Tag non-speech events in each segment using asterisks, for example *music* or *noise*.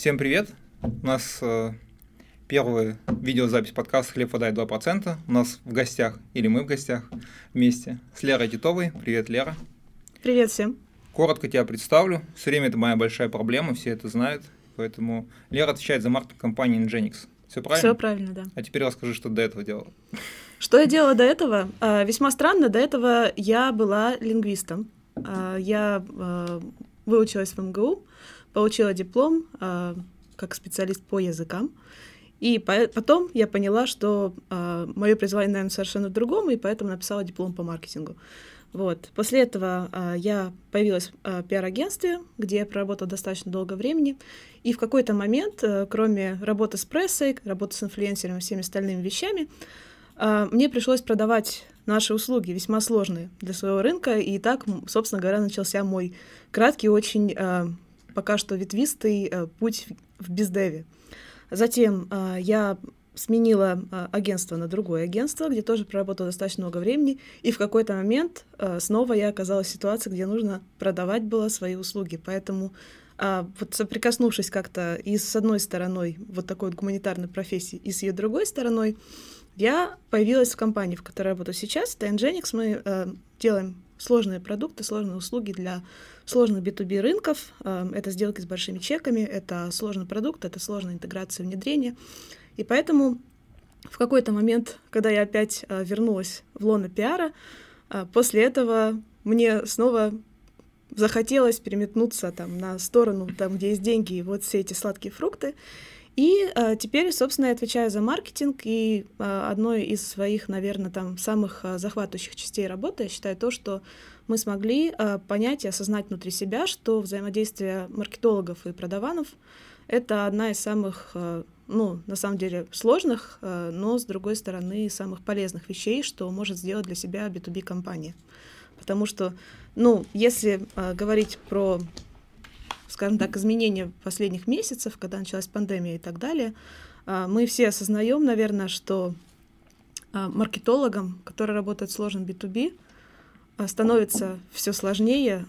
Всем привет! У нас э, первая видеозапись подкаста «Хлеб, вода и 2%». У нас в гостях, или мы в гостях вместе, с Лерой Титовой. Привет, Лера. Привет всем. Коротко тебя представлю. Все время это моя большая проблема, все это знают. Поэтому Лера отвечает за маркетинг компании Nginx. Все правильно? Все правильно, да. А теперь расскажи, что до этого делала. *laughs* Что я делала до этого? А, весьма странно, до этого я была лингвистом. А, я а, выучилась в МГУ, получила диплом как специалист по языкам. И потом я поняла, что мое призвание, наверное, совершенно в другом, и поэтому написала диплом по маркетингу. Вот. После этого э, я появилась в пиар-агентстве, где я проработала достаточно долго времени. И в какой-то момент, э, кроме работы с прессой, работы с инфлюенсерами и всеми остальными вещами, э, мне пришлось продавать наши услуги, весьма сложные для своего рынка. И так, собственно говоря, начался мой краткий, очень э, пока что ветвистый э, путь в бездеве. Затем э, я сменила э, агентство на другое агентство, где тоже проработала достаточно много времени, и в какой-то момент снова я оказалась в ситуации, где нужно продавать было свои услуги. Поэтому а, вот соприкоснувшись как-то и с одной стороной вот такой вот гуманитарной профессии, и с ее другой стороной, я появилась в компании, в которой работаю сейчас. Это Nginx. Мы э, делаем сложные продукты, сложные услуги для сложных B2B рынков. Э, это сделки с большими чеками, это сложный продукт, это сложная интеграция внедрения. И поэтому в какой-то момент, когда я опять э, вернулась в лоно пиара, э, после этого мне снова захотелось переметнуться там на сторону, там, где есть деньги, и вот все эти сладкие фрукты. И э, теперь, собственно, я отвечаю за маркетинг, и э, одной из своих, наверное, там самых э, захватывающих частей работы я считаю то, что мы смогли э, понять и осознать внутри себя, что взаимодействие маркетологов и продаванов — это одна из самых, э, ну, на самом деле, сложных, э, но, с другой стороны, самых полезных вещей, что может сделать для себя B2B-компания. Потому что, ну, если э, говорить про скажем так, изменения последних месяцев, когда началась пандемия и так далее, а, мы все осознаем, наверное, что а, маркетологам, которые работают в сложном B2B, а, становится все сложнее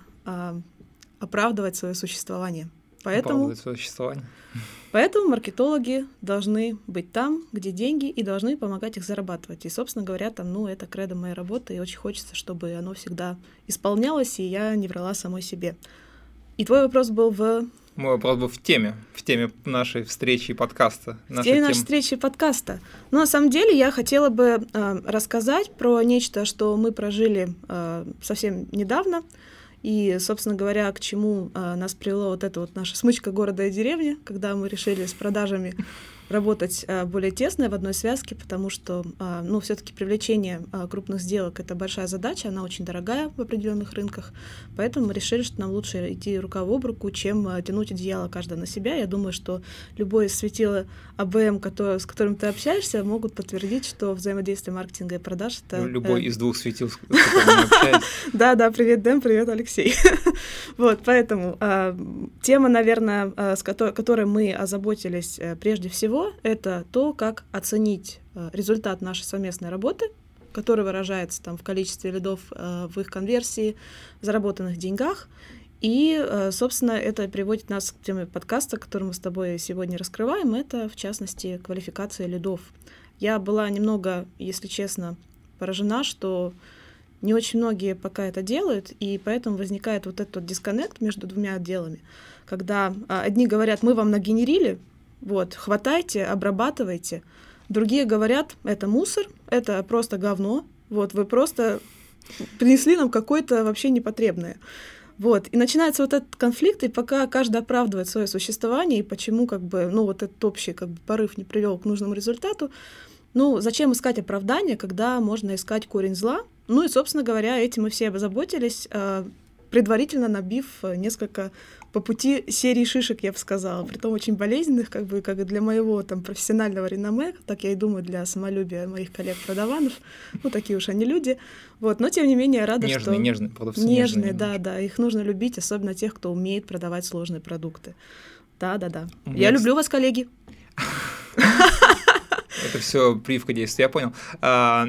оправдывать свое существование. Поэтому, свое существование. Поэтому маркетологи должны быть там, где деньги, и должны помогать их зарабатывать. И, собственно говоря, там, ну, это кредо моей работы, и очень хочется, чтобы оно всегда исполнялось, и я не врала самой себе. И твой вопрос был в... Мой вопрос был в теме, в теме нашей встречи и подкаста. В теме нашей встречи и подкаста. Но на самом деле я хотела бы э, рассказать про нечто, что мы прожили э, совсем недавно. И, собственно говоря, к чему э, нас привело вот эта вот наша смычка города и деревни, когда мы решили с продажами работать а, более тесно в одной связке, потому что, а, ну, все-таки привлечение а, крупных сделок это большая задача, она очень дорогая в определенных рынках, поэтому мы решили, что нам лучше идти рука об руку, чем тянуть одеяло каждое на себя. Я думаю, что любое светило АБМ, который, с которым ты общаешься, могут подтвердить, что взаимодействие маркетинга и продаж это... Ну, любой э... из двух светил, с которым общаюсь. *laughs* Да, да, привет, Дэм, привет, Алексей. *laughs* Вот, поэтому тема, наверное, с которой мы озаботились э, прежде всего, это то, как оценить э, результат нашей совместной работы, который выражается там, в количестве лидов, э, в их конверсии, в заработанных деньгах. И, э, собственно, это приводит нас к теме подкаста, который мы с тобой сегодня раскрываем. Это, в частности, квалификация лидов. Я была немного, если честно, поражена, что не очень многие пока это делают, и поэтому возникает вот этот дисконнект между двумя отделами, когда одни говорят, мы вам нагенерили вот, хватайте, обрабатывайте. Другие говорят, это мусор, это просто говно. Вот, вы просто принесли нам какое-то вообще непотребное. Вот. И начинается вот этот конфликт, и пока каждый оправдывает свое существование, и почему как бы, ну, вот этот общий как бы, порыв не привел к нужному результату, ну, зачем искать оправдание, когда можно искать корень зла? Ну и, собственно говоря, этим мы все озаботились, а, предварительно набив несколько по пути серии шишек, я бы сказала, при том очень болезненных, как бы, как и для моего там профессионального реноме, так я и думаю, для самолюбия моих коллег-продаванов, ну, такие уж они люди, вот, но тем не менее я рада, нежные, что... Нежные, продавцы нежные. Нежные, да, да, их нужно любить, особенно тех, кто умеет продавать сложные продукты. Да-да-да. Я люблю вас, коллеги. *laughs* Это все прививка действия, я понял. А,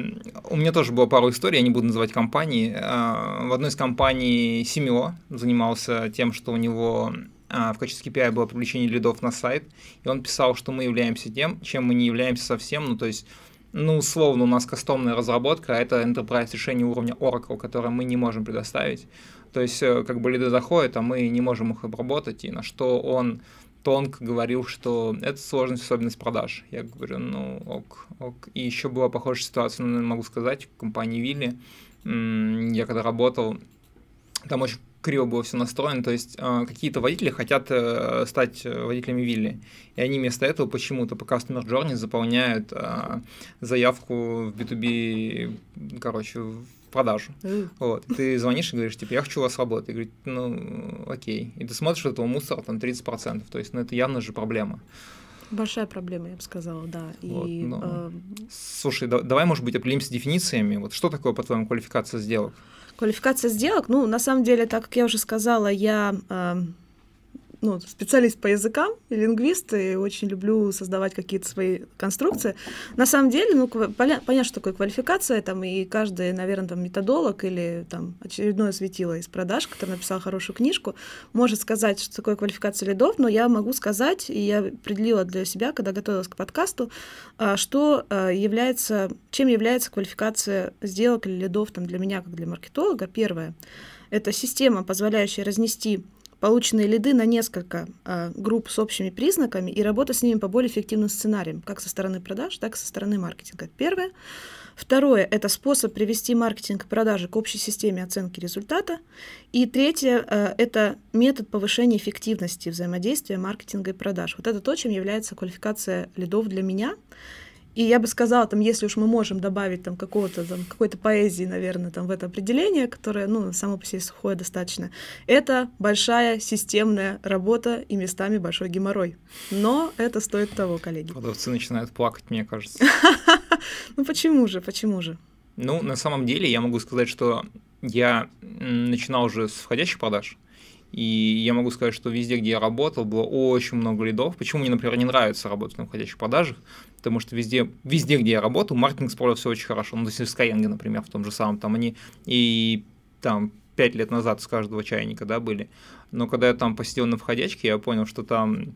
у меня тоже было пару историй, я не буду называть компании. А, в одной из компаний Симео занимался тем, что у него а, в качестве KPI было привлечение лидов на сайт, и он писал, что мы являемся тем, чем мы не являемся совсем, ну, то есть ну, условно, у нас кастомная разработка, а это enterprise решение уровня Oracle, которое мы не можем предоставить. То есть, э, как бы лиды заходят, а мы не можем их обработать, и на что он тонко говорил, что это сложность, особенность продаж. Я говорю, ну, ок, ок. И еще была похожая ситуация, ну, могу сказать, в компании Вилли. Я когда работал, там очень криво было все настроено, то есть э, какие-то водители хотят э, стать э, водителями Вилли, и они вместо этого почему-то по Customer Journey заполняют э, заявку в B2B, короче, продажу. Mm. Вот. И ты звонишь и говоришь, типа, я хочу у вас работать. И говорит, ну, окей. И ты смотришь этого мусора, там, 30%. То есть, ну, это явно же проблема. Большая проблема, я бы сказала, да. Вот, и, ну, э... Слушай, да, давай, может быть, определимся дефинициями. Вот что такое, по-твоему, квалификация сделок? Квалификация сделок, ну, на самом деле, так как я уже сказала, я э, ну, специалист по языкам, лингвист, и очень люблю создавать какие-то свои конструкции. На самом деле, ну, понятно, что такое квалификация, там, и каждый, наверное, там, методолог или там очередное светило из продаж, который написал хорошую книжку, может сказать, что такое квалификация лидов, но я могу сказать, и я определила для себя, когда готовилась к подкасту, а, что а, является, чем является квалификация сделок или лидов там, для меня, как для маркетолога. Первое — это система, позволяющая разнести полученные лиды на несколько а, групп с общими признаками и работать с ними по более эффективным сценариям, как со стороны продаж, так и со стороны маркетинга. Первое. Второе – это способ привести маркетинг и продажи к общей системе оценки результата. И третье а, – это метод повышения эффективности взаимодействия маркетинга и продаж. Вот это то, чем является квалификация лидов для меня. И я бы сказала, там, если уж мы можем добавить там какого-то там какой-то поэзии, наверное, там в это определение, которое, ну, само по себе сухое достаточно, это большая системная работа и местами большой геморрой. Но это стоит того, коллеги. Продавцы начинают плакать, мне кажется. *laughs* Ну почему же, почему же? Ну, на самом деле, я могу сказать, что я начинал уже с входящих продаж, и я могу сказать, что везде, где я работал, было очень много лидов. Почему мне, например, не нравится работать на входящих продажах? Потому что везде, везде где я работал, маркетинг справился очень хорошо. Ну, то есть в Skyeng, например, в том же самом, там они и там пять лет назад с каждого чайника, да, были. Но когда я там посидел на входячке, я понял, что там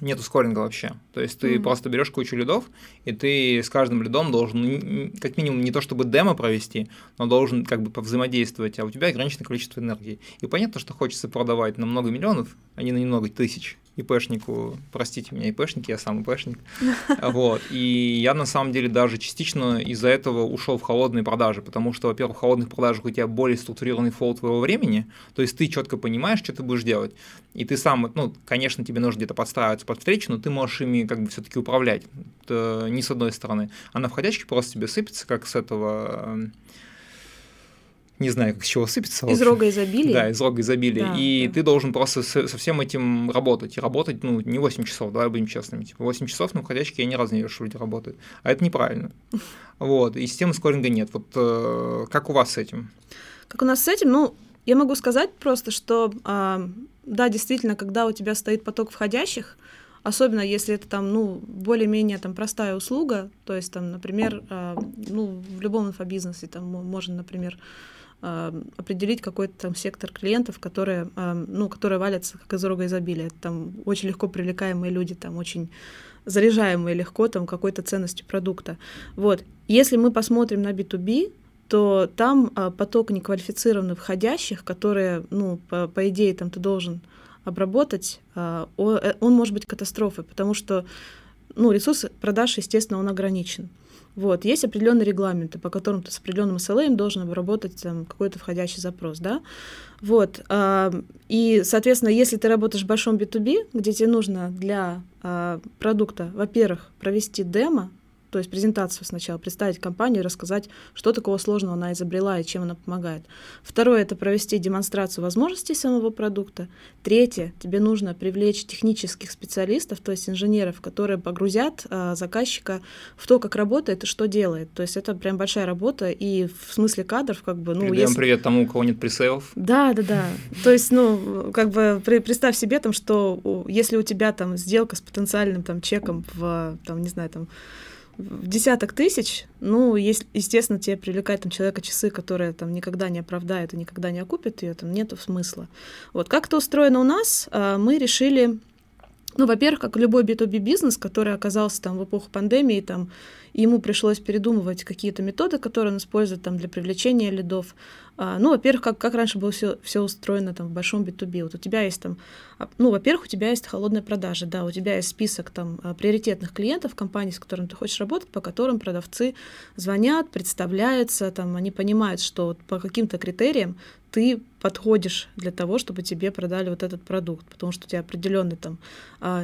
нет ускоринга вообще. То есть ты mm-hmm. просто берешь кучу лидов, и ты с каждым лидом должен, как минимум, не то чтобы демо провести, но должен как бы повзаимодействовать, а у тебя ограниченное количество энергии. И понятно, что хочется продавать на много миллионов, а не на немного тысяч ИПшнику, простите меня, ИПшник, я сам ИПшник. *laughs* Вот. И я на самом деле даже частично из-за этого ушел в холодные продажи, потому что, во-первых, в холодных продажах у тебя более структурированный фол твоего времени, то есть ты четко понимаешь, что ты будешь делать. И ты сам, ну, конечно, тебе нужно где-то подстраиваться под встречу, но ты можешь ими как бы все-таки управлять. Это не с одной стороны. А на входящке просто тебе сыпется, как с этого не знаю, как с чего сыпется. Из рога изобилия? Да, из рога изобилия. Да, и да. ты должен просто со, со всем этим работать. И работать, ну, не 8 часов, давай будем честными. Типа 8 часов на входящке я ни разу не вижу, что люди работают. А это неправильно. *laughs* Вот, и системы скоринга нет. Вот э, как у вас с этим? Как у нас с этим? Ну, я могу сказать просто, что э, да, действительно, когда у тебя стоит поток входящих, особенно если это там, ну, более-менее там простая услуга, то есть там, например, э, ну, в любом инфобизнесе там можно, например, определить какой-то там сектор клиентов, которые, а, ну, которые валятся как из рога изобилия. Там очень легко привлекаемые люди, там очень заряжаемые легко там какой-то ценностью продукта. Вот. Если мы посмотрим на B2B, то там а, поток неквалифицированных входящих, которые, ну, по, по идее, там ты должен обработать, э, он может быть катастрофой, потому что ну, ресурс продаж, естественно, он ограничен. Вот. Есть определенные регламенты, по которым ты с определенным SLA должен обработать там, какой-то входящий запрос. Да? Вот. И, соответственно, если ты работаешь в большом B2B, где тебе нужно для а, продукта, во-первых, провести демо, то есть презентацию сначала, представить компанию, рассказать, что такого сложного она изобрела и чем она помогает. Второе — это провести демонстрацию возможностей самого продукта. Третье — тебе нужно привлечь технических специалистов, то есть инженеров, которые погрузят а, заказчика в то, как работает и что делает. То есть это прям большая работа, и в смысле кадров как бы... Ну, Передаем если... привет тому, у кого нет пресейлов. Да, да, да. То есть, ну, как бы представь себе там, что если у тебя там сделка с потенциальным там чеком в, там, не знаю, там, в десяток тысяч, ну, есть, естественно, тебе привлекать там человека часы, которые там никогда не оправдают и никогда не окупят ее, там нету смысла. Вот как это устроено у нас, а, мы решили, ну, во-первых, как любой B2B бизнес, который оказался там в эпоху пандемии, там, ему пришлось передумывать какие-то методы, которые он использует там для привлечения лидов, ну, во-первых, как, как раньше было все, все устроено там в большом B2B. Вот у тебя есть там, а, ну, во-первых, у тебя есть холодная продажа, да, у тебя есть список там а, приоритетных клиентов компаний, с которыми ты хочешь работать, по которым продавцы звонят, представляются, там, они понимают, что по каким-то критериям ты подходишь для того, чтобы тебе продали вот этот продукт, потому что у тебя определенный там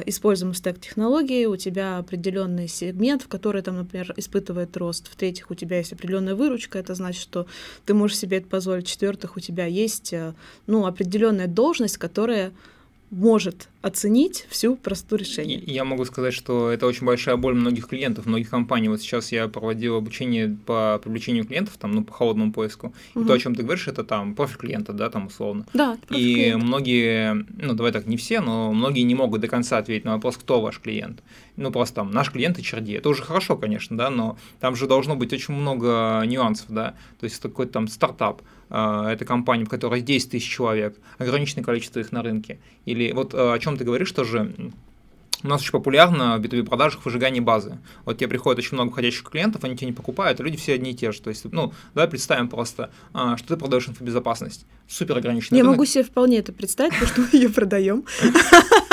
используемый стек технологий, у тебя определенный сегмент, в который там, например, испытывает рост. В-третьих, у тебя есть определенная выручка, это значит, что ты можешь себе это позволить позволить. В-четвертых, у тебя есть э, ну, определенная должность, которая может оценить всю простоту решения. Я могу сказать, что это очень большая боль многих клиентов, многих компаний. Вот сейчас я проводил обучение по привлечению клиентов, там, ну, по холодному поиску. Угу. И то, о чем ты говоришь, это там профиль клиента, да, там условно. Да, И клиента. многие, ну, давай так, не все, но многие не могут до конца ответить на вопрос, кто ваш клиент. Ну, просто там, наш клиент и черди. Это уже хорошо, конечно, да, но там же должно быть очень много нюансов, да. То есть это какой-то там стартап, а, это компания, в которой 10 тысяч человек, ограниченное количество их на рынке. Или вот а, о чем ты говоришь тоже, у нас очень популярно в B2B продажах выжигание базы. Вот тебе приходит очень много входящих клиентов, они тебя не покупают, а люди все одни и те же. То есть, ну, давай представим просто, а, что ты продаешь инфобезопасность. Супер ограниченный Я рынок. могу себе вполне это представить, потому что мы ее продаем. *laughs*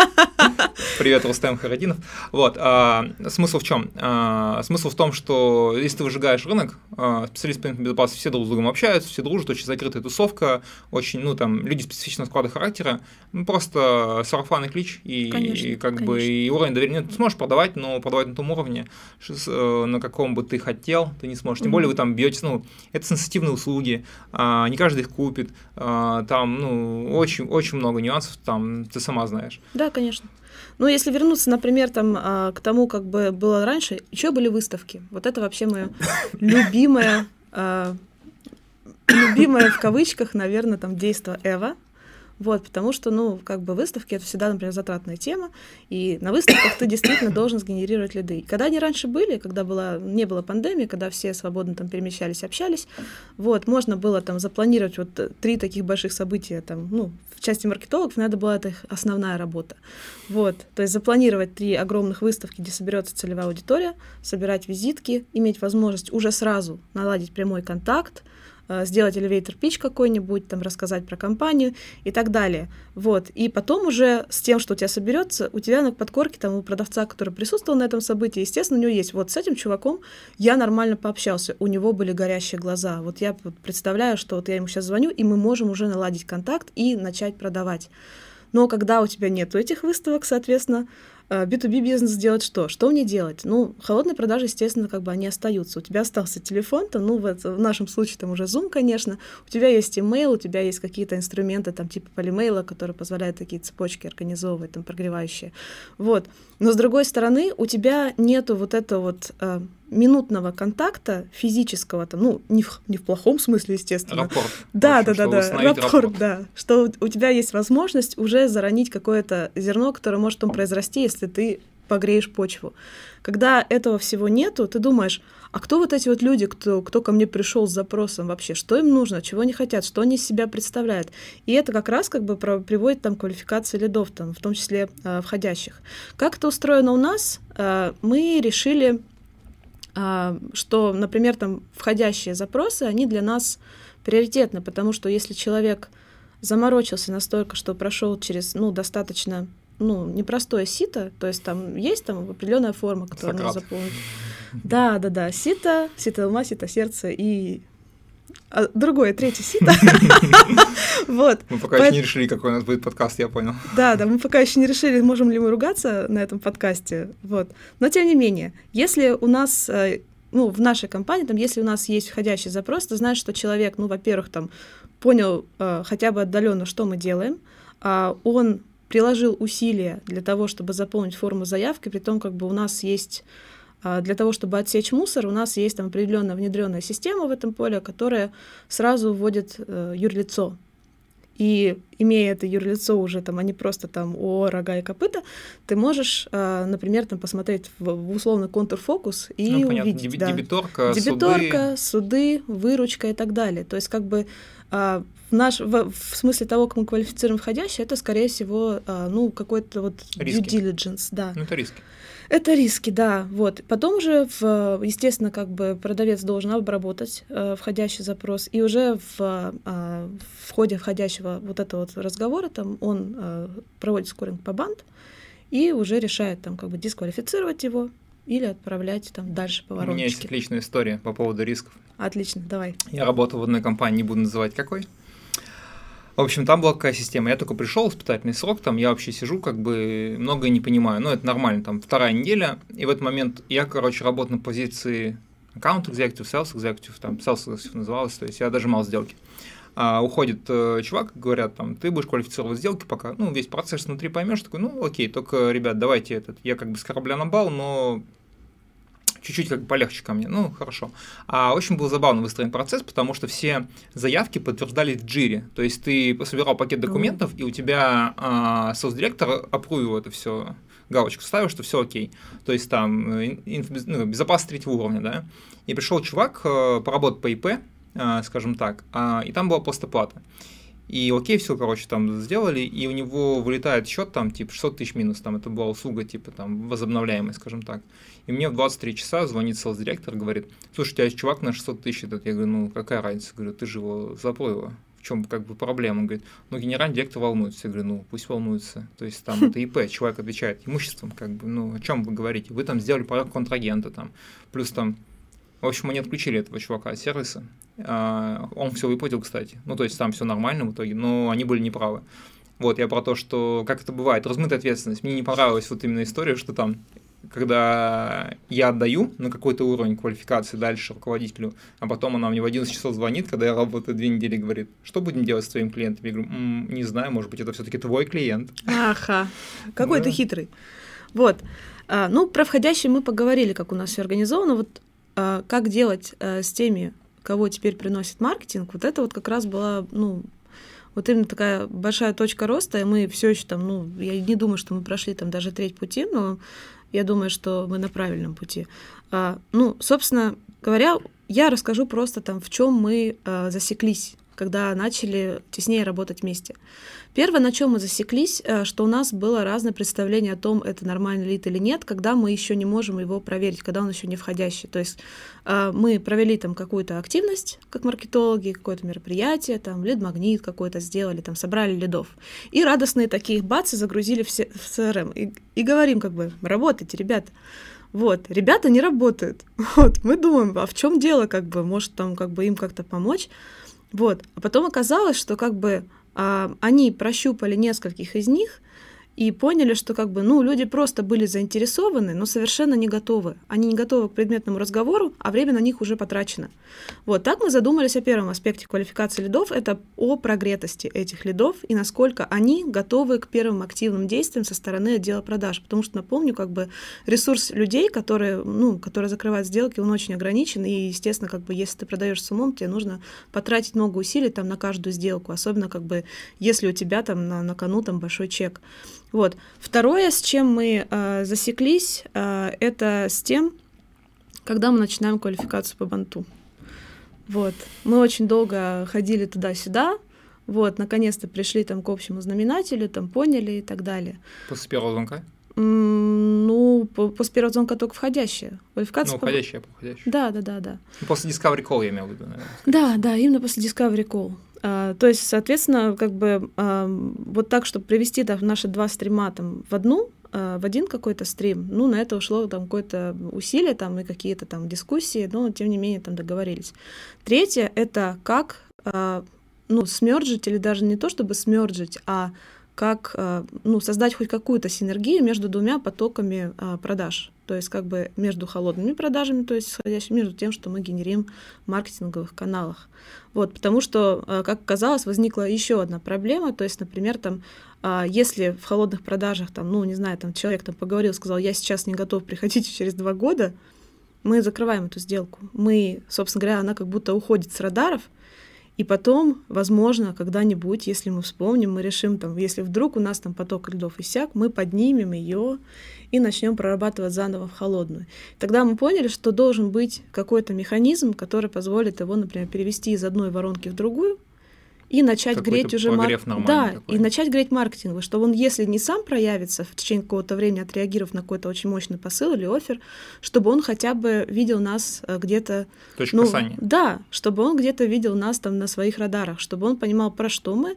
Привет, Рустем Харадинов. Вот, а, смысл в чем? А, смысл в том, что если ты выжигаешь рынок, а, специалисты по безопасности все друг с другом общаются, все дружат, очень закрытая тусовка, очень, ну, там, люди специфичного склада характера, ну, просто сарафанный клич, и, конечно, и как конечно. бы и уровень доверия. Ты сможешь продавать, но продавать на том уровне, э, на каком бы ты хотел, ты не сможешь. Тем более вы там бьете, ну, это сенситивные услуги, а, не каждый их купит, а, там, ну, очень, очень много нюансов, там, ты сама знаешь. Да, конечно. Ну, если вернуться, например, там, а, к тому, как бы было раньше, еще были выставки. Вот это вообще мое *laughs* любимое, а, любимое в кавычках, наверное, там действо Эва. Вот, потому что, ну, как бы выставки — это всегда, например, затратная тема, и на выставках ты действительно должен сгенерировать лиды. Когда они раньше были, когда была, не было пандемии, когда все свободно там перемещались, общались, вот, можно было там запланировать вот три таких больших события, там, ну, в части маркетологов надо была это их основная работа. Вот, то есть запланировать три огромных выставки, где соберется целевая аудитория, собирать визитки, иметь возможность уже сразу наладить прямой контакт, сделать elevator pitch какой-нибудь, там рассказать про компанию и так далее. Вот. И потом уже с тем, что у тебя соберется, у тебя на подкорке, там, у продавца, который присутствовал на этом событии, естественно, у него есть, вот с этим чуваком я нормально пообщался, у него были горящие глаза. Вот я представляю, что вот я ему сейчас звоню, и мы можем уже наладить контакт и начать продавать. Но когда у тебя нет этих выставок, соответственно, B2B э, бизнес делать что? Что мне делать? Ну, холодные продажи, естественно, как бы они остаются. У тебя остался телефон, там, ну, в, в нашем случае там уже Zoom, конечно. У тебя есть email, у тебя есть какие-то инструменты, там, типа полимейла, которые позволяют такие цепочки организовывать, там, прогревающие. Вот. Но, с другой стороны, у тебя нету вот этого вот э, минутного контакта физического, там, ну, не в, не в плохом смысле, естественно. Рапорт. Да, да, да, да, рапорт, рапорт, да. Что у тебя есть возможность уже заронить какое-то зерно, которое может там произрасти, если ты погреешь почву. Когда этого всего нету, ты думаешь, а кто вот эти вот люди, кто, кто ко мне пришел с запросом вообще, что им нужно, чего они хотят, что они из себя представляют. И это как раз как бы приводит там к квалификации лидов, там, в том числе э, входящих. Как это устроено у нас? Э, мы решили что, например, там входящие запросы, они для нас приоритетны, потому что если человек заморочился настолько, что прошел через, ну, достаточно, ну, непростое сито, то есть там есть там определенная форма, которую нужно заполнить. Да, да, да, сито, сито ума, сито сердце и а другое, третье сито. *laughs* Вот. Мы пока еще не решили, какой у нас будет подкаст, я понял. Да, да, мы пока еще не решили, можем ли мы ругаться на этом подкасте. Вот. Но тем не менее, если у нас э, ну, в нашей компании, там, если у нас есть входящий запрос, то знаешь, что человек, ну, во-первых, там, понял э, хотя бы отдаленно, что мы делаем, а он приложил усилия для того, чтобы заполнить форму заявки, при том, как бы у нас есть для того, чтобы отсечь мусор, у нас есть там определенная внедренная система в этом поле, которая сразу вводит э, юрлицо. и имея это юрлицо уже там, а не просто там о рога и копыта, ты можешь, э, например, там посмотреть в, в условный контурфокус и ну, понятно. увидеть. Деби- да. Дебиторка, Дебиторка, суды. суды, выручка и так далее. То есть как бы э, в, наш, в, в смысле того, как мы квалифицируем входящее, это, скорее всего, ну, какой-то вот Риски. due diligence, да. Ну, это риски. Это риски, да. Вот. Потом уже, в, естественно, как бы продавец должен обработать э, входящий запрос, и уже в, э, в ходе входящего вот этого вот разговора там он э, проводит скоринг по банд и уже решает там как бы дисквалифицировать его или отправлять там дальше по У меня есть вороночке. отличная история по поводу рисков. Отлично, давай. Я работал в одной компании, не буду называть какой. В общем, там была какая система. Я только пришел, испытательный срок, там я вообще сижу, как бы многое не понимаю. Но это нормально, там вторая неделя. И в этот момент я, короче, работаю на позиции аккаунт executive, sales executive, там sales executive называлось, то есть я дожимал сделки. А, уходит э, чувак, говорят, там, ты будешь квалифицировать сделки пока, ну, весь процесс внутри поймешь, такой, ну, окей, только, ребят, давайте этот, я как бы с корабля на бал, но чуть-чуть как бы полегче ко мне. Ну, хорошо. А очень был забавно выстроен процесс, потому что все заявки подтверждались в джире. То есть ты собирал пакет документов, и у тебя а, соус-директор опруил это все галочку ставил, что все окей. То есть там э, инф- ну, безопасность третьего уровня, да. И пришел чувак э, поработать по ИП, э, скажем так, а, и там была просто плата. И окей, все, короче, там сделали, и у него вылетает счет там, типа, 600 тысяч минус, там, это была услуга, типа, там, возобновляемая, скажем так. И мне в 23 часа звонит селс-директор, говорит, слушай, у тебя есть чувак на 600 тысяч этот. Я говорю, ну, какая разница? Говорю, ты же его заплыл. В чем как бы проблема? Он говорит, ну, генеральный директор волнуется. Я говорю, ну, пусть волнуется. То есть там это ИП, человек отвечает имуществом, как бы, ну, о чем вы говорите? Вы там сделали проект контрагента там, плюс там в общем, они отключили этого чувака от сервиса. А, Он все выплатил, кстати. Ну, то есть там все нормально в итоге, но они были неправы. Вот, я про то, что, как это бывает, размытая ответственность. Мне не понравилась вот именно история, что там, когда я отдаю на какой-то уровень квалификации дальше руководителю, а потом она мне в 11 часов звонит, когда я работаю две недели, говорит, что будем делать с твоим клиентом? Я говорю, «М, не знаю, может быть, это все-таки твой клиент. Ага, какой Да. ты хитрый. Вот. А, ну, про входящие мы поговорили, как у нас все организовано. Вот как делать а, с теми, кого теперь приносит маркетинг, вот это вот как раз была, ну, вот именно такая большая точка роста, и мы все еще там, ну, я не думаю, что мы прошли там даже треть пути, но я думаю, что мы на правильном пути. А, ну, собственно говоря, я расскажу просто там, в чем мы а, засеклись, когда начали теснее работать вместе. Первое, на чем мы засеклись, э, что у нас было разное представление о том, это нормальный лид или нет, когда мы еще не можем его проверить, когда он еще не входящий. То есть э, мы провели там какую-то активность, как маркетологи, какое-то мероприятие, там лид-магнит какой-то сделали, там собрали лидов. И радостные такие бацы загрузили в, се- в CRM. И, и говорим как бы, работайте, ребята. Вот, ребята не работают. *laughs* Вот, мы думаем, а в чем дело, как бы, может там как бы им как-то помочь. Вот, а потом оказалось, что как бы а, они прощупали нескольких из них и поняли, что как бы, ну, люди просто были заинтересованы, но совершенно не готовы. Они не готовы к предметному разговору, а время на них уже потрачено. Вот так мы задумались о первом аспекте квалификации лидов, это о прогретости этих лидов и насколько они готовы к первым активным действиям со стороны отдела продаж. Потому что, напомню, как бы ресурс людей, которые, ну, которые закрывают сделки, он очень ограничен, и, естественно, как бы, если ты продаешь с умом, тебе нужно потратить много усилий там на каждую сделку, особенно как бы, если у тебя там на, на кону там большой чек. Вот. Второе, с чем мы э, засеклись, э, это с тем, когда мы начинаем квалификацию по банту. Вот. Мы очень долго ходили туда-сюда, вот, наконец-то пришли там к общему знаменателю, там поняли и так далее. После первого звонка? М, Ну, по- после первого звонка только входящая. Квалификация Ну, по- входящая, входящая. Да, да, да, да. Ну, После Discovery Call я имел в виду, наверное. Да, да, именно после Discovery Call. А, то есть, соответственно, как бы вот так, чтобы привести там, наши два стрима там, в одну, а, в один какой-то стрим, ну, на это ушло там какое-то усилие там, и какие-то там дискуссии, но тем не менее там договорились. Третье — это как а, ну, смерджить, или даже не то чтобы смерджить, а как а, ну, создать хоть какую-то синергию между двумя потоками а, продаж. То есть как бы между холодными продажами, то есть исходящими, между тем, что мы генерим в маркетинговых каналах. Вот, потому что, а, как оказалось, возникла еще одна проблема. То есть, например, там, если в холодных продажах, там, ну, не знаю, там человек там поговорил, сказал, я сейчас не готов, приходите *laughs* через два года, мы закрываем эту сделку. Мы, собственно говоря, она как будто уходит с радаров, И потом, возможно, когда-нибудь, если мы вспомним, мы решим, там, если вдруг у нас там поток льдов иссяк, мы поднимем ее и начнем прорабатывать заново в холодную. Тогда мы поняли, что должен быть какой-то механизм, который позволит его, например, перевести из одной воронки в другую, и начать греть уже мар... да и начать греть маркетинг, чтобы он, если не сам проявится в течение какого-то времени, отреагировав на какой-то очень мощный посыл или офер, чтобы он хотя бы видел нас э, где-то, Точка ну, касания. да, чтобы он где-то видел нас там на своих радарах, чтобы он понимал про что мы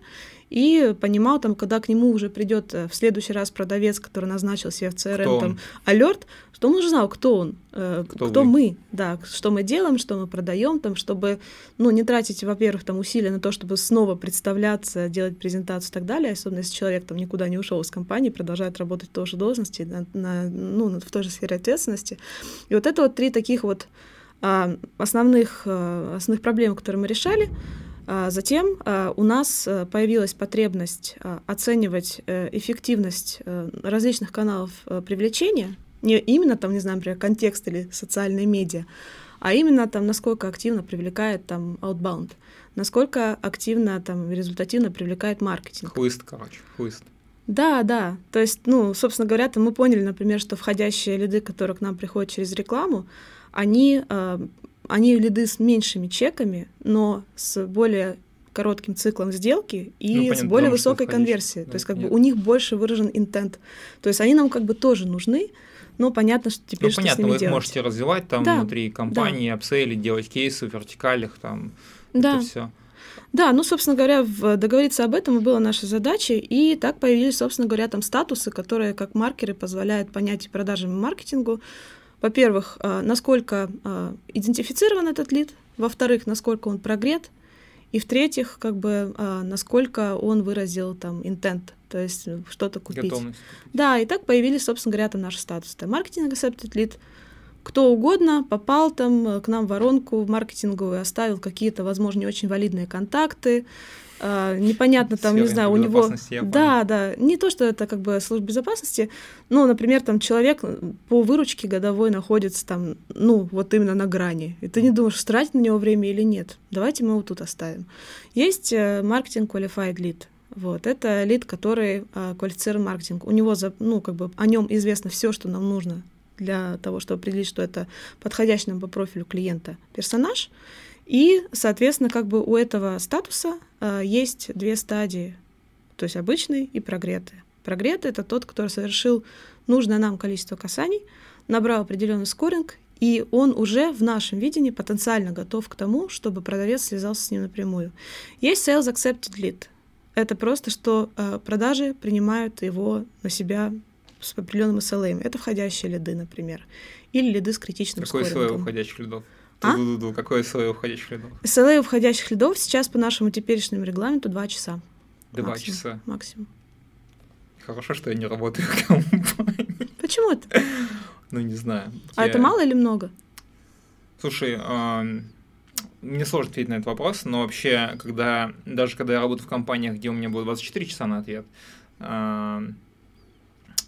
и понимал там, когда к нему уже придет э, в следующий раз продавец, который назначил себе в CRM там алерт, что он уже знал, кто он, э, кто, кто мы, да, что мы делаем, что мы продаем, там, чтобы, ну, не тратить, во-первых, там усилия на то, чтобы снова представляться, делать презентацию и так далее, особенно если человек там никуда не ушел из компании, продолжает работать в той же должности, на, на, ну, в той же сфере ответственности. И вот это вот три таких вот а, основных, а, основных проблем, которые мы решали. А затем а, у нас э, появилась потребность а, оценивать э, эффективность э, различных каналов привлечения, не именно там, не знаю, например, контекст или социальные медиа, а именно там, насколько активно привлекает там outbound, насколько активно там результативно привлекает маркетинг. Хлыст, короче, хлыст. Да, да. То есть, ну, собственно говоря, мы поняли, например, что входящие лиды, которые к нам приходят через рекламу, они они лиды с меньшими чеками, но с более коротким циклом сделки и ну, понятно, с более высокой конверсией. Да, То есть как нет. бы у них больше выражен интент. То есть они нам как бы тоже нужны, но понятно, что теперь ну, что понятно, с ними вы делать. можете развивать там да, внутри компании, да. апсейли, делать кейсы в вертикалях, там да. это все. Да, ну, собственно говоря, договориться об этом было нашей задачей, и так появились, собственно говоря, там статусы, которые как маркеры позволяют понять продажам и маркетингу, во-первых, а, насколько а, идентифицирован этот лид, во-вторых, насколько он прогрет, и в-третьих, как бы, а, насколько он выразил там интент, то есть э, что-то купить. Готовность. Да, и так появились, собственно говоря, там наши статусы. Маркетинг accepted lead, кто угодно попал там э, к нам в воронку маркетинговую, оставил какие-то, возможно, не очень валидные контакты, Uh, непонятно там, Сфера не знаю, у него... Да, да, не то, что это как бы служба безопасности, но, например, там человек по выручке годовой находится там, ну, вот именно на грани, и ты не думаешь, тратить на него время или нет. Давайте мы его тут оставим. Есть э, маркетинг qualified lead. Вот, это лид, который uh, квалифицирован маркетинг. У него, за, ну, как бы о нем известно все, что нам нужно для того, чтобы определить, что это подходящий нам по профилю клиента персонаж. И, соответственно, как бы у этого статуса э, есть две стадии, то есть обычный и прогретый. Прогретый — это тот, который совершил нужное нам количество касаний, набрал определенный скоринг, и он уже в нашем видении потенциально готов к тому, чтобы продавец связался с ним напрямую. Есть Sales Accepted Lead. Это просто, что э, продажи принимают его на себя с определенным SLA. Это входящие лиды, например. Или лиды с критичным Какой скорингом. слой входящих лидов? А? Ду-ду-ду. Какое SLA входящих лидов? SLA входящих лидов сейчас по нашему теперешнему регламенту 2 часа. 2 максимум, часа? Максимум. Хорошо, что я не работаю в компании. Почему это? Ну, не знаю. А я... это мало или много? Слушай, э, мне сложно ответить на этот вопрос, но вообще, когда даже когда я работаю в компаниях, где у меня было 24 часа на ответ, э,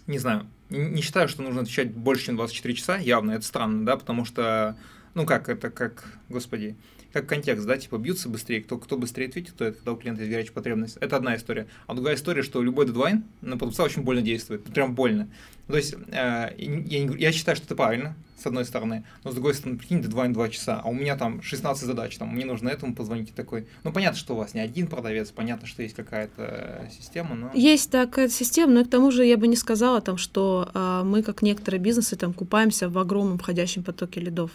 не знаю, не считаю, что нужно отвечать больше, чем 24 часа, явно, это странно, да, потому что, ну как, это как, господи, как контекст, да, типа бьются быстрее, кто, кто быстрее ответит, то это когда у клиента есть горячая потребность. Это одна история. А другая история, что любой дедлайн на продавца очень больно действует, прям больно. То есть э, я, я считаю, что это правильно, с одной стороны, но с другой стороны, прикинь, дедлайн 2 часа, а у меня там 16 задач, там, мне нужно этому позвонить и такой. Ну, понятно, что у вас не один продавец, понятно, что есть какая-то система, но... Есть такая система, но к тому же я бы не сказала, там, что э, мы, как некоторые бизнесы, там, купаемся в огромном входящем потоке лидов.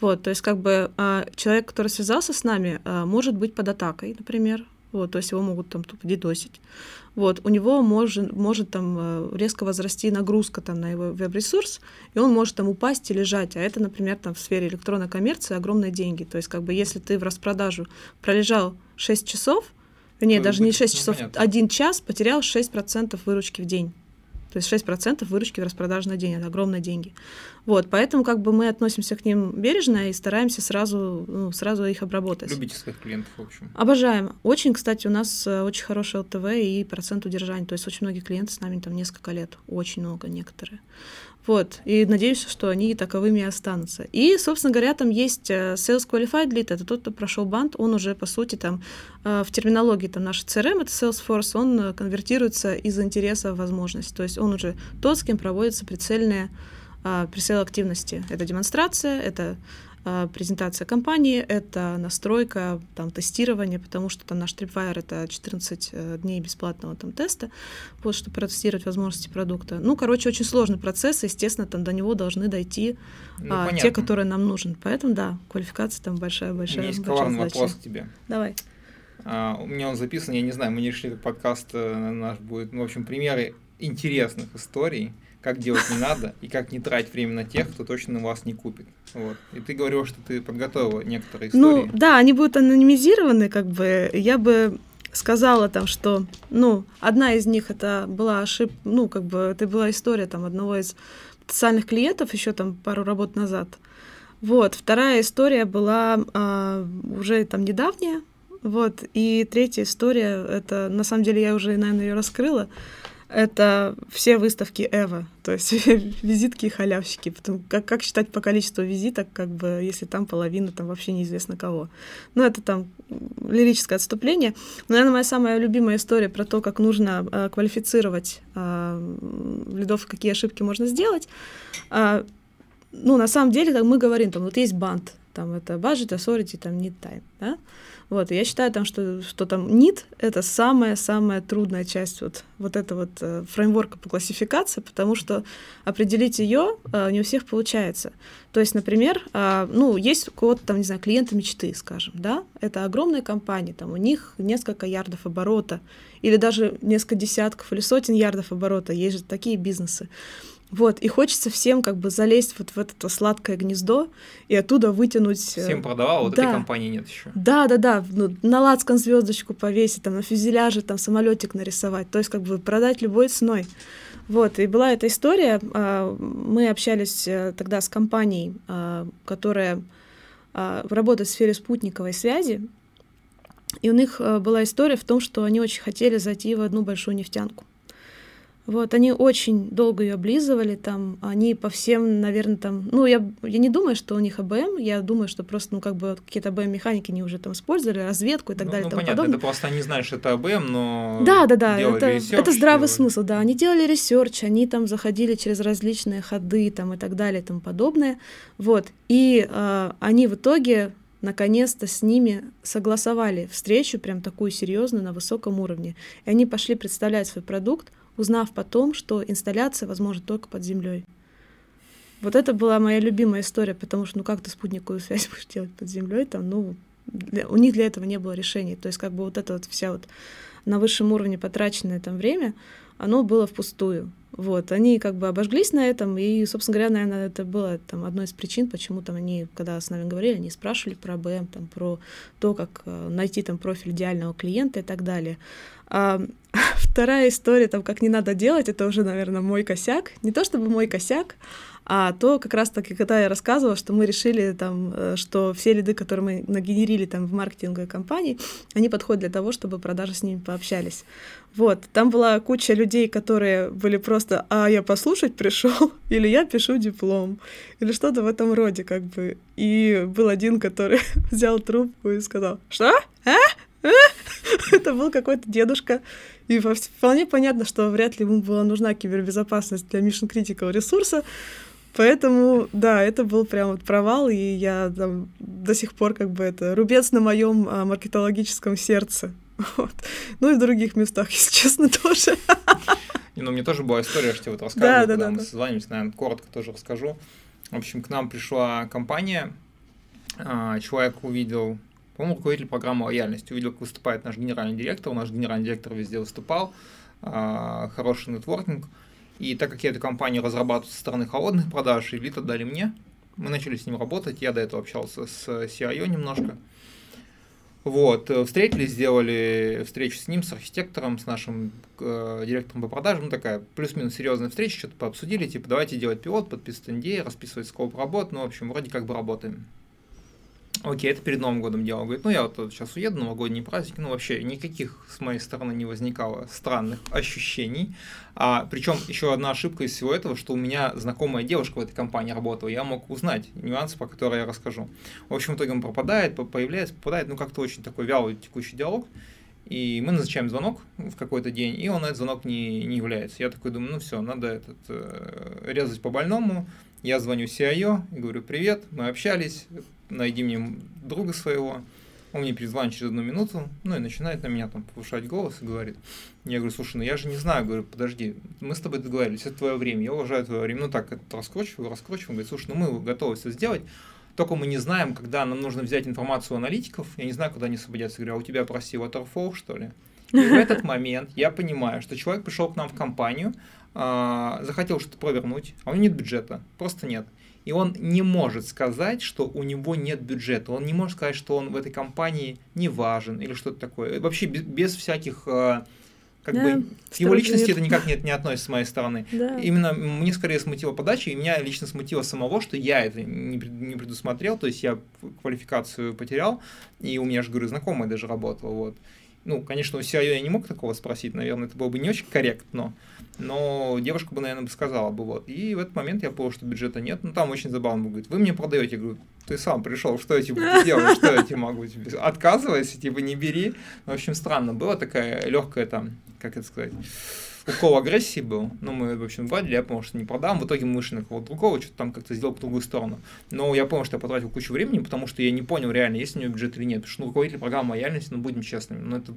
Вот, то есть как бы а, человек, который связался с нами, а, может быть под атакой, например, вот, то есть его могут там тупо дедосить. Вот, у него может, может там э, резко возрасти нагрузка там на его веб-ресурс, и он может там упасть и лежать. А это, например, там в сфере электронной коммерции огромные деньги. То есть как бы если ты в распродажу пролежал 6 часов, нет, даже не 6 ну, часов, понятно. 1 час, потерял 6% выручки в день. То есть 6% выручки в распродажный день, это огромные деньги. Вот, поэтому как бы мы относимся к ним бережно и стараемся сразу, ну, сразу их обработать. Любите своих клиентов, в общем. Обожаем. Очень, кстати, у нас э, очень хороший ЛТВ и процент удержания. То есть очень многие клиенты с нами там несколько лет, очень много некоторые. Вот, и надеюсь, что они таковыми и останутся. И, собственно говоря, там есть э, Sales Qualified Lead, это тот, кто прошел банд, он уже, по сути, там, э, в терминологии там наш CRM, это Salesforce, он конвертируется из интереса в возможность. То есть он уже тот, с кем проводятся прицельные пресейл активности. Это демонстрация, это а, презентация компании, это настройка, там, тестирование, потому что там наш Tripwire — это 14 э, дней бесплатного там теста, вот, чтобы протестировать возможности продукта. Ну, короче, очень сложный процесс, и, естественно, там до него должны дойти ну, а, те, которые нам нужны. Поэтому, да, квалификация там большая-большая. У меня есть коварный вопрос к тебе. Давай. А, у меня он записан, я не знаю, мы не решили, как подкаст э, наш будет. Ну, в общем, примеры интересных историй, как делать не надо и как не тратить время на тех, кто точно вас не купит. Вот. И ты говорил, что ты подготовила некоторые ну, истории. Ну, да, они будут анонимизированы, как бы. Я бы сказала там, что, ну, одна из них это была ошибка, ну, как бы, это была история там одного из социальных клиентов еще там пару работ назад. Вот, вторая история была а, уже там недавняя, вот, и третья история, это, на самом деле, я уже, наверное, ее раскрыла, это все выставки Эва, то есть *laughs* визитки и халявщики. Потом, как, как считать по количеству визиток, как бы, если там половина, там вообще неизвестно кого. Ну, это там лирическое отступление. Но, наверное, моя самая любимая история про то, как нужно э, квалифицировать э, лидов, какие ошибки можно сделать. Э, ну, на самом деле, как мы говорим, там вот есть банд, там это budget, authority, там need time, да? Вот, я считаю, там, что, что там NIT — это самая-самая трудная часть вот, вот этого вот э, фреймворка по классификации, потому что определить ее э, не у всех получается. То есть, например, э, ну, есть у кого-то там, не знаю, клиенты мечты, скажем, да, это огромные компании, там у них несколько ярдов оборота, или даже несколько десятков или сотен ярдов оборота, есть же такие бизнесы. Вот, и хочется всем как бы залезть вот в это сладкое гнездо и оттуда вытянуть... Э, всем продавал, вот да. этой компании нет еще. Да, да, да, ну, на лацкан звездочку повесить, там, на фюзеляже там самолетик нарисовать, то есть как бы продать любой ценой. Вот, и была эта история, а, мы общались э, тогда с компанией, а, которая а, работает в сфере спутниковой связи, и у них э, была история в том, что они очень хотели зайти в одну большую нефтянку. Вот, они очень долго ее облизывали, там, они по всем, наверное, там, ну, я, я не думаю, что у них АБМ, я думаю, что просто, ну, как бы какие-то АБМ-механики они уже там использовали, разведку и так ну, далее. Ну, тому понятно, подобное. это просто они знают, что это ABM, но Да, да, да, это, это здравый смысл, да, они делали research, они там заходили через различные ходы там и так далее и тому подобное, вот, и э, они в итоге наконец-то с ними согласовали встречу, прям такую серьезную на высоком уровне. И они пошли представлять свой продукт, узнав потом, что инсталляция возможна только под землей. Вот это была моя любимая история, потому что ну как ты спутниковую связь *laughs* будешь делать под землей, там, ну, для, у них для этого не было решений. То есть как бы вот это вот вся вот на высшем уровне потраченное там время, оно было впустую. Вот, они как бы обожглись на этом, и, собственно говоря, наверное, это было там одной из причин, почему там они, когда с нами говорили, они спрашивали про БМ, там, про то, как э, найти там профиль идеального клиента и так далее. А, *laughs* вторая история, там, как не надо делать, это уже, наверное, мой косяк. Не то чтобы мой косяк, а то как раз-таки, когда я рассказывала, что мы решили, там, э, что все лиды, которые мы нагенерили там, в маркетинговой компании, они подходят для того, чтобы продажи с ними пообщались. Вот, там была куча людей, которые были просто, а я послушать пришел, *laughs* или я пишу диплом, или что-то в этом роде, как бы. И был один, который *laughs* взял трубку и сказал, что? А? *laughs* Это был какой-то дедушка. И вполне понятно, что вряд ли ему была нужна кибербезопасность для Mission Critical ресурса. Поэтому, да, это был прям вот провал, и я там до сих пор как бы это рубец на моем а, маркетологическом сердце. *laughs* Вот. Ну и в других местах, *laughs* если честно, тоже. Не, ну, мне тоже была история, что я вот рассказывал, да, когда да, мы да. созванивались, наверное, коротко тоже расскажу. В общем, к нам пришла компания, а, человек увидел, по-моему, руководитель программы лояльности, увидел, как выступает наш генеральный директор, наш генеральный директор везде выступал, а, хороший нетворкинг, и так как я эту компанию разрабатываю со стороны холодных продаж, и лид отдали мне, мы начали с ним работать, я до этого общался с CIO немножко. Вот, встретились, сделали встречу с ним, с архитектором, с нашим э, директором по продажам, ну такая плюс-минус серьезная встреча, что-то пообсудили, типа давайте делать пилот, подписывать NDA, расписывать скоп работ, ну в общем вроде как бы работаем. Окей, это перед Новым годом делал. Говорит, ну я вот сейчас уеду, новогодний праздник. Ну вообще никаких с моей стороны не возникало странных ощущений. А, причем еще одна ошибка из всего этого, что у меня знакомая девушка в этой компании работала. Я мог узнать нюансы, по которым я расскажу. В общем, в итоге он пропадает, появляется, попадает, ну как-то очень такой вялый текущий диалог. И мы назначаем звонок в какой-то день, и он на этот звонок не, не является. Я такой думаю, ну все, надо этот, э, резать по больному. Я звоню CIO и говорю, привет, мы общались, найди мне друга своего. Он мне перезвонит через одну минуту, ну и начинает на меня там повышать голос и говорит. Я говорю, слушай, ну я же не знаю, говорю, подожди, мы с тобой договорились, это твое время, я уважаю твое время. Ну так, это раскручиваю, раскручиваю, говорит, слушай, ну мы готовы все сделать, только мы не знаем, когда нам нужно взять информацию у аналитиков, я не знаю, куда они освободятся. Я говорю, а у тебя, прости, waterfall, что ли? И в этот момент я понимаю, что человек пришел к нам в компанию, э, захотел что-то провернуть, а у него нет бюджета, просто нет и он не может сказать, что у него нет бюджета, он не может сказать, что он в этой компании не важен или что-то такое. Вообще без, без всяких э, как да, бы к его личности это никак не, не относится с моей стороны. Да. Именно мне скорее смутило подача, и меня лично смутило самого, что я это не, не предусмотрел, то есть я квалификацию потерял, и у меня же, говорю, знакомая даже работала, вот. Ну, конечно, у CIO я не мог такого спросить, наверное, это было бы не очень корректно, но девушка бы, наверное, бы сказала бы, вот. И в этот момент я понял, что бюджета нет. Ну, там очень забавно говорит, вы мне продаете, я говорю, ты сам пришел, что я тебе делаю, что я тебе могу тебе отказывайся, типа не бери. В общем, странно было, такая легкая там, как это сказать, укол агрессии был. Ну, мы, в общем, гладили, я понял, что не продам. В итоге мы вышли на кого-то другого, что-то там как-то сделал по другую сторону. Но я понял, что я потратил кучу времени, потому что я не понял реально, есть у него бюджет или нет. Потому что ну, руководитель программы лояльности, ну, будем честными, ну, это,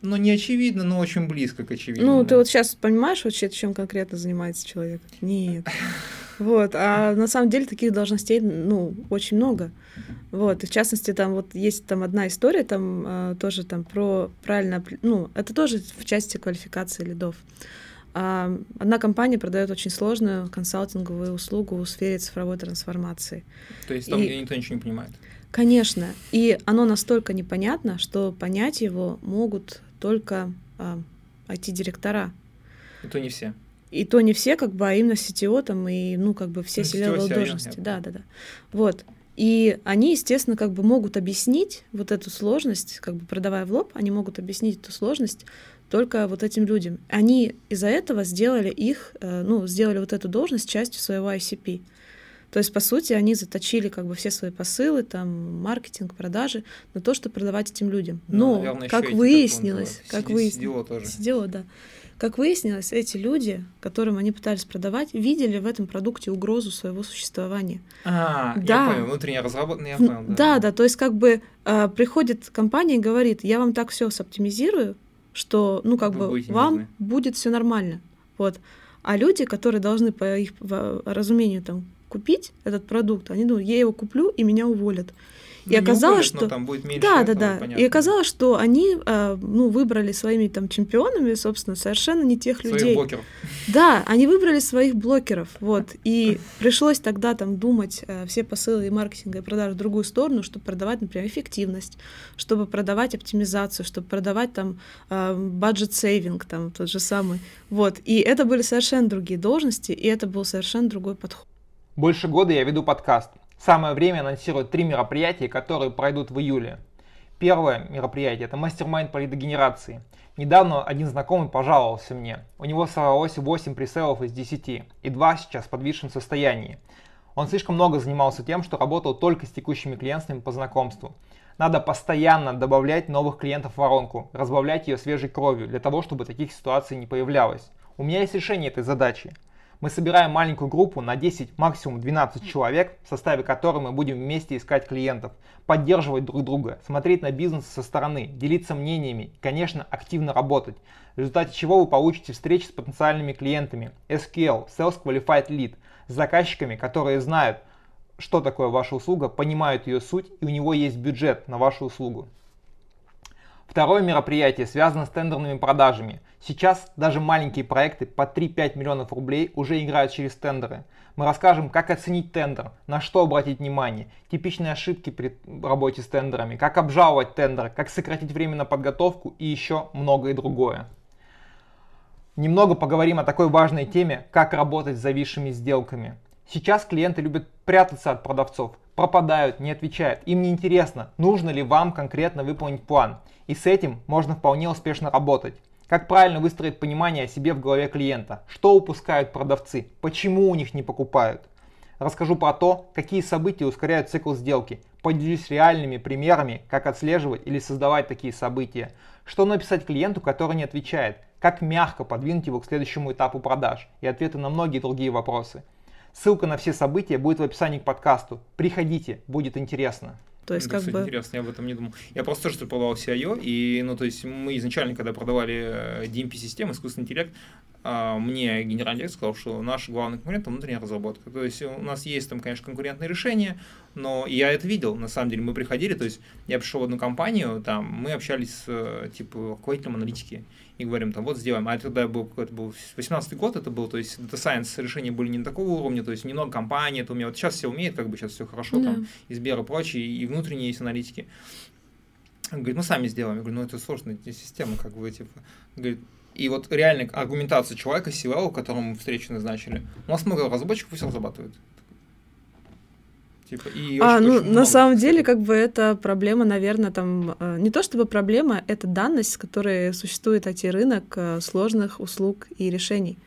ну, не очевидно, но очень близко к очевидному. Ну, ты вот сейчас понимаешь вообще, чем конкретно занимается человек? Нет. *laughs* Вот, а на самом деле таких должностей, ну, очень много. Вот, и в частности, там вот есть там одна история, там э, тоже там про правильно, ну, это тоже в части квалификации лидов. А, одна компания продает очень сложную консалтинговую услугу в сфере цифровой трансформации. То есть там, и, где никто ничего не понимает? Конечно. И оно настолько непонятно, что понять его могут только а, IT-директора. И то не все. И то не все, как бы, а именно CTO там и, ну, как бы все ну, должности. Да, да, да. Вот. И они, естественно, как бы могут объяснить вот эту сложность, как бы продавая в лоб, они могут объяснить эту сложность только вот этим людям. Они из-за этого сделали их, э, ну, сделали вот эту должность частью своего ICP. То есть, по сути, они заточили как бы все свои посылы, там, маркетинг, продажи на то, чтобы продавать этим людям. Ну, Но, наверное, как выяснилось, как выяснилось, тоже. Сидело, да. Как выяснилось, эти люди, которым они пытались продавать, видели в этом продукте угрозу своего существования. А, да. я понял, внутренне разработанный, я понял. Да, да, да то есть как бы э, приходит компания и говорит, я вам так все соптимизирую, что, ну, как Вы бы, вам нужны. будет все нормально. Вот. А люди, которые должны по их разумению там купить этот продукт, они думают, я его куплю и меня уволят. Ну, и оказалось, уволят, что там будет меньше да, да, да. Понятно. И оказалось, что они, э, ну, выбрали своими там чемпионами, собственно, совершенно не тех своих людей. блокеров. Да, они выбрали своих блокеров, вот. И пришлось тогда там думать э, все посылы и маркетинга и продажи в другую сторону, чтобы продавать, например, эффективность, чтобы продавать оптимизацию, чтобы продавать там бюджет э, сейвинг, там тот же самый. Вот. И это были совершенно другие должности, и это был совершенно другой подход. Больше года я веду подкаст Самое время анонсировать три мероприятия, которые пройдут в июле. Первое мероприятие – это мастер-майнд по лидогенерации. Недавно один знакомый пожаловался мне. У него сорвалось 8 преселов из 10, и 2 сейчас в подвисшем состоянии. Он слишком много занимался тем, что работал только с текущими клиентами по знакомству. Надо постоянно добавлять новых клиентов в воронку, разбавлять ее свежей кровью, для того, чтобы таких ситуаций не появлялось. У меня есть решение этой задачи. Мы собираем маленькую группу на 10, максимум 12 человек, в составе которой мы будем вместе искать клиентов, поддерживать друг друга, смотреть на бизнес со стороны, делиться мнениями и, конечно, активно работать, в результате чего вы получите встречи с потенциальными клиентами, SQL, Sales Qualified Lead, с заказчиками, которые знают, что такое ваша услуга, понимают ее суть и у него есть бюджет на вашу услугу. Второе мероприятие связано с тендерными продажами. Сейчас даже маленькие проекты по 3-5 миллионов рублей уже играют через тендеры. Мы расскажем, как оценить тендер, на что обратить внимание, типичные ошибки при работе с тендерами, как обжаловать тендер, как сократить время на подготовку и еще многое другое. Немного поговорим о такой важной теме, как работать с зависшими сделками. Сейчас клиенты любят прятаться от продавцов, пропадают, не отвечают. Им не интересно, нужно ли вам конкретно выполнить план. И с этим можно вполне успешно работать. Как правильно выстроить понимание о себе в голове клиента? Что упускают продавцы? Почему у них не покупают? Расскажу про то, какие события ускоряют цикл сделки. Поделюсь реальными примерами, как отслеживать или создавать такие события. Что написать клиенту, который не отвечает? Как мягко подвинуть его к следующему этапу продаж? И ответы на многие другие вопросы. Ссылка на все события будет в описании к подкасту. Приходите, будет интересно. То есть, это, как бы... интересно, я об этом не думал. Я просто тоже продавал CIO, и, ну, то есть, мы изначально, когда продавали DMP-системы, искусственный интеллект, мне генеральный директор сказал, что наш главный конкурент – это внутренняя разработка. То есть, у нас есть там, конечно, конкурентные решения, но я это видел, на самом деле, мы приходили, то есть, я пришел в одну компанию, там, мы общались с, типа, руководителем аналитики, и говорим, там, вот сделаем. А тогда был какой-то был 18 год это был, то есть Data Science решения были не такого уровня, то есть немного компаний, это у меня вот сейчас все умеет, как бы сейчас все хорошо, да. там, из Сбер и прочее, и внутренние есть аналитики. Он говорит, мы сами сделаем. Я говорю, ну это сложная система, как бы, типа. Говорит, и вот реальная аргументация человека, CLO, которому встречу назначили. У нас много разработчиков, пусть разрабатывают. Типа, и а, очень, ну, очень на самом деле, как бы это проблема, наверное, там, э, не то чтобы проблема, это данность, с которой существует IT-рынок э, сложных услуг и решений.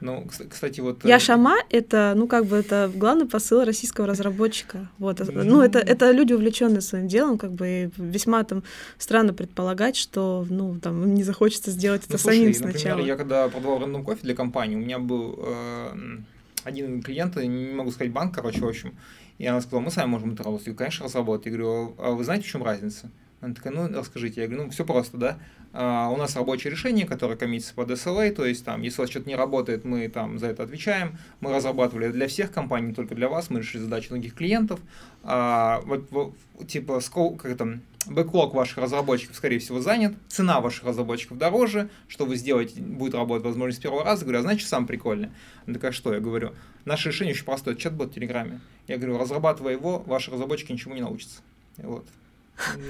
Ну, кстати, вот... Я э, шама — это, ну, как бы, это главный посыл российского разработчика. Вот. Ну, это, это люди, увлеченные своим делом, как бы, и весьма там странно предполагать, что, ну, там, им не захочется сделать ну, это слушай, самим сначала. Например, я когда продавал рандом кофе для компании, у меня был э, один клиент, не могу сказать банк, короче, в общем, и она сказала, мы сами можем это работать. Я говорю, конечно, разработать. Я говорю, а вы знаете, в чем разница? Она такая, ну, расскажите. Я говорю, ну, все просто, да. А, у нас рабочее решение, которое коммитится под SLA, то есть, там, если у вас что-то не работает, мы там за это отвечаем. Мы разрабатывали для всех компаний, не только для вас, мы решили задачи многих клиентов. А, вот, вот, типа, скол, как там, бэклог ваших разработчиков, скорее всего, занят, цена ваших разработчиков дороже, что вы сделаете, будет работать, возможно, с первого раза. Говорю, а значит, сам прикольно. Она такая, что? Я говорю, наше решение очень простое, чат-бот в Телеграме. Я говорю, разрабатывая его, ваши разработчики ничему не научатся. Вот.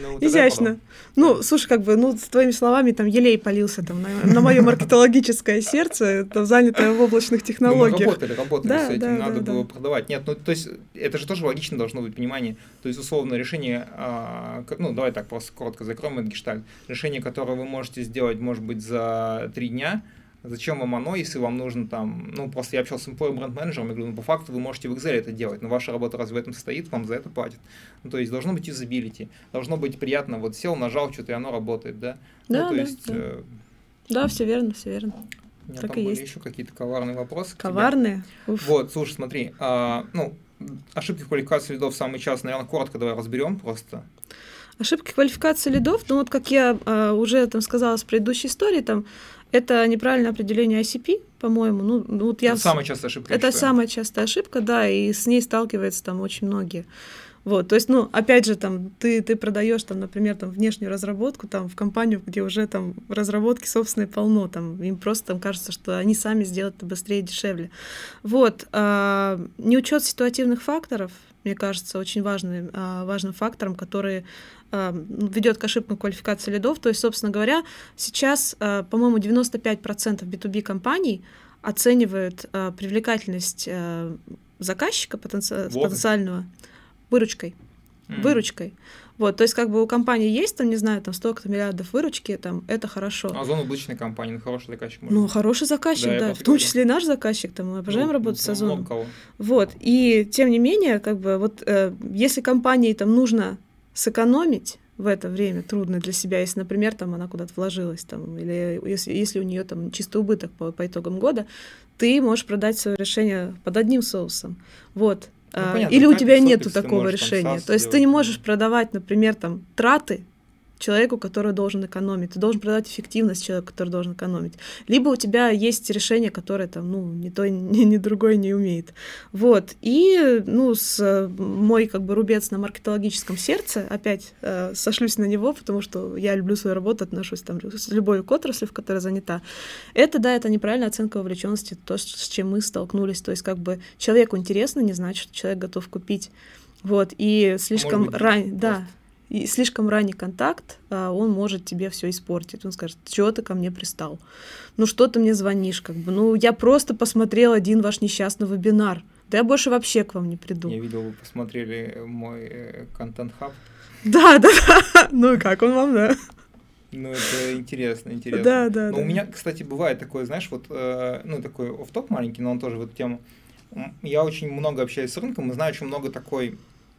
Ну, Изящно. Ну, слушай, как бы, ну, с твоими словами там елей полился там на, на мое маркетологическое сердце, это занятое в облачных технологиях. Ну, работали, работали да, с этим, да, надо да, было да. продавать. Нет, ну, то есть, это же тоже логично должно быть понимание. То есть, условно, решение, а, ну, давай так просто коротко закроем этот гештальт. Решение, которое вы можете сделать, может быть, за три дня – Зачем вам оно, если вам нужно там, ну, просто я общался с employer бренд менеджером, и говорю, ну, по факту вы можете в Excel это делать, но ваша работа разве в этом состоит, вам за это платят. Ну, то есть должно быть юзабилити, должно быть приятно, вот сел, нажал что-то, и оно работает, да? Да, ну, то да, есть, да. Э... да, все верно, все верно. У меня так там и были есть. еще какие-то коварные вопросы. Коварные? Вот, слушай, смотри, а, ну, ошибки в квалификации лидов самый частый, наверное, коротко давай разберем просто. Ошибки квалификации лидов, ну вот как я а, уже там сказала с предыдущей истории, там это неправильное определение ICP, по-моему. Ну, ну, вот я... Это самая частая ошибка. Это самая частая ошибка, да, и с ней сталкиваются там очень многие. Вот, то есть, ну, опять же, там, ты, ты продаешь, там, например, там, внешнюю разработку, там, в компанию, где уже там разработки собственные полно, там, им просто там кажется, что они сами сделают это быстрее и дешевле. Вот, а, неучет ситуативных факторов, мне кажется, очень важным, а, важным фактором, который а, ведет к ошибкам квалификации лидов. То есть, собственно говоря, сейчас, а, по-моему, 95% B2B компаний оценивают привлекательность заказчика потенци... потенциального выручкой. Mm. Выручкой. Вот, то есть как бы у компании есть, там, не знаю, там столько-то миллиардов выручки, там, это хорошо. А Озон обычной компании, ну, хороший заказчик. Может. Ну, хороший заказчик, да, да в том числе и наш заказчик, там, мы обожаем ну, работать с Озоном. Вот, и тем не менее, как бы, вот, э, если компании там нужно сэкономить в это время трудно для себя, если, например, там она куда-то вложилась, там, или если, если у нее там чистый убыток по, по итогам года, ты можешь продать свое решение под одним соусом. Вот. Ну, понятно, Или у тебя нету такого решения. То есть ты не можешь продавать, например, там траты человеку, который должен экономить. Ты должен продавать эффективность человеку, который должен экономить. Либо у тебя есть решение, которое там, ну, ни то, *laughs* ни, ни другое не умеет. Вот. И, ну, с мой как бы рубец на маркетологическом сердце, опять э, сошлюсь на него, потому что я люблю свою работу, отношусь там с любой к отрасли, в которой занята. Это, да, это неправильная оценка вовлеченности, то, с чем мы столкнулись. То есть, как бы человеку интересно, не значит, что человек готов купить. Вот, и слишком ранее, да, и слишком ранний контакт, а, он может тебе все испортить. Он скажет, что ты ко мне пристал? Ну что ты мне звонишь? Как бы, ну я просто посмотрел один ваш несчастный вебинар. Да я больше вообще к вам не приду. Я видел, вы посмотрели мой э, контент-хаб. Да, да, да. *laughs* Ну и как он вам, да? Ну, это интересно, интересно. Да, да, Но да. у меня, кстати, бывает такое, знаешь, вот, э, ну, такой off-top маленький, но он тоже в эту тему. Я очень много общаюсь с рынком и знаю очень много такой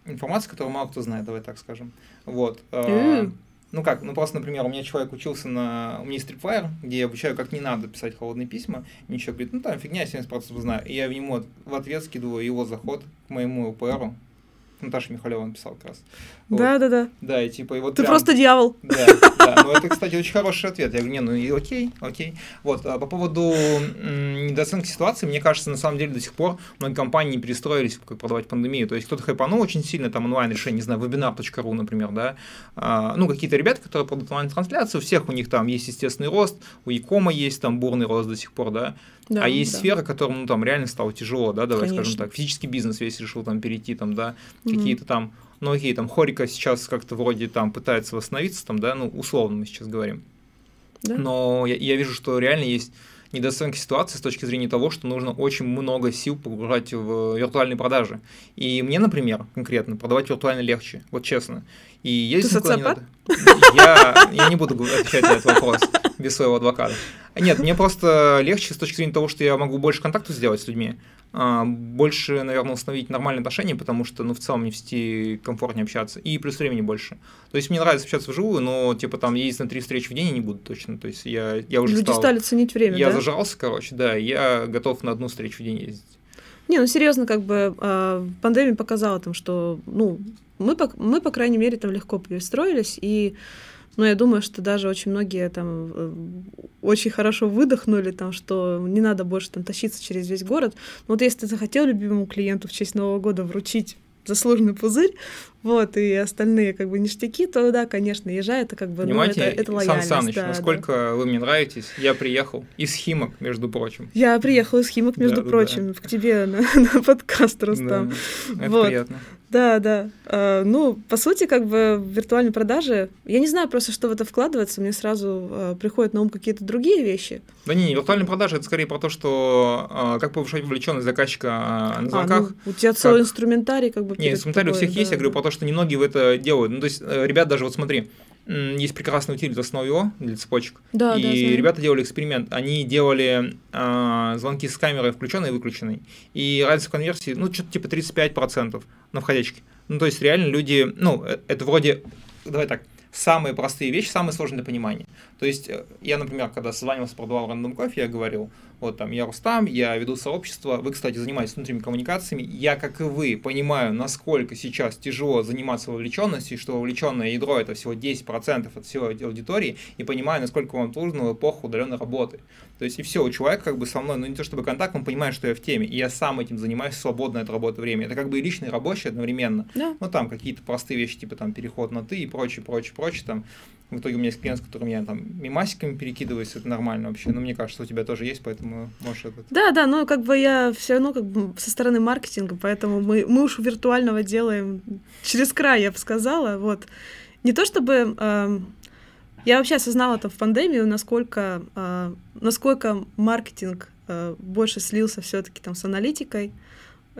информации, которую мало кто знает, давай так скажем. Вот. Mm. Ну как, ну просто, например, у меня человек учился на... У меня есть Tripwire, где я обучаю, как не надо писать холодные письма. Ничего, говорит, ну там фигня, 70% знаю. И я ему в ответ скидываю его заход к моему ЛПРу. Наташа Михалева написал как раз. Вот. Да, да, да. Да, и типа, и вот Ты прям... просто дьявол. Да, да. Ну, это, кстати, очень хороший ответ. Я говорю, не, ну и окей, окей. Вот, а по поводу недооценки ситуации, мне кажется, на самом деле до сих пор многие компании не перестроились, как продавать пандемию. То есть кто-то хайпанул очень сильно, там онлайн-решение, не знаю, webinar.ru, например, да. А, ну, какие-то ребята, которые продают онлайн-трансляцию, у всех у них там есть естественный рост, у Якома есть там бурный рост до сих пор, да. Да, а есть да. сферы, которым, ну, там, реально стало тяжело, да, давай Конечно. скажем так. Физический бизнес весь решил там перейти, там, да, какие-то там, ну, окей, там, Хорика сейчас как-то вроде там пытается восстановиться, там, да, ну, условно мы сейчас говорим. Да? Но я, я вижу, что реально есть недооценка ситуации с точки зрения того, что нужно очень много сил погружать в виртуальные продажи. И мне, например, конкретно, продавать виртуально легче, вот честно. И ездить Ты никуда не социопат? надо. Я, я не буду отвечать на этот вопрос без своего адвоката. Нет, мне просто легче с точки зрения того, что я могу больше контактов сделать с людьми, больше, наверное, установить нормальные отношения, потому что, ну, в целом мне в сети комфортнее общаться, и плюс времени больше. То есть мне нравится общаться вживую, но, типа, там, ездить на три встречи в день я не буду точно, то есть я, я уже Люди стал... стали ценить время, Я да? зажрался, короче, да, я готов на одну встречу в день ездить. Не, ну серьезно, как бы э, пандемия показала там, что, ну, мы, по, мы, по крайней мере, там легко перестроились, и, ну, я думаю, что даже очень многие там э, очень хорошо выдохнули, там, что не надо больше там тащиться через весь город. Но вот если ты захотел любимому клиенту в честь Нового года вручить заслуженный пузырь, вот, и остальные как бы ништяки, то да, конечно, езжай, это как бы, ну, Понимаете, это, это Сан лояльность. Саныч, да, да. насколько вы мне нравитесь, я приехал из Химок, между прочим. Я приехала из Химок, между Да, да, прочим, к тебе на, *laughs* на подкаст, Рустам. Да, это Вот. приятно. Да, да. А, ну, по сути, как бы в виртуальной продаже, я не знаю просто, что в это вкладывается, мне сразу а, приходят на ум какие-то другие вещи. Да не, не, виртуальная продажа это скорее про то, что а, как повышать вовлеченность заказчика на звонках. А, ну, у тебя целый инструментарий как бы. Не, перед инструментарий у всех есть, да, я говорю да. про то, что немногие в это делают. Ну, то есть, э, ребят, даже вот смотри, есть прекрасный утилит основа для цепочек. Да, и да, знаю. ребята делали эксперимент. Они делали а, звонки с камерой включенной и выключенной. И разница конверсии, ну, что-то типа 35% на входящке. Ну, то есть, реально люди, ну, э, это вроде, давай так, самые простые вещи, самые сложные для понимания. То есть, э, я, например, когда созванивался, продавал рандом кофе, я говорил, вот там, я Рустам, я веду сообщество, вы, кстати, занимаетесь внутренними коммуникациями, я, как и вы, понимаю, насколько сейчас тяжело заниматься вовлеченностью, что вовлеченное ядро это всего 10% от всего аудитории, и понимаю, насколько вам трудно в эпоху удаленной работы. То есть, и все, у человека как бы со мной, ну не то чтобы контакт, он понимает, что я в теме, и я сам этим занимаюсь в свободное от работы время. Это как бы и личный, и рабочий одновременно. Да. Ну, там какие-то простые вещи, типа там переход на ты и прочее, прочее, прочее, там. В итоге у меня есть клиент, с которым я там мемасиками перекидываюсь, это нормально вообще. Но мне кажется, у тебя тоже есть, поэтому можешь это... Да, да, но как бы я все равно как бы со стороны маркетинга, поэтому мы, мы уж виртуального делаем через край, я бы сказала. Вот. Не то чтобы... эм, я вообще осознала там в пандемию, насколько, э, насколько маркетинг э, больше слился все таки там с аналитикой.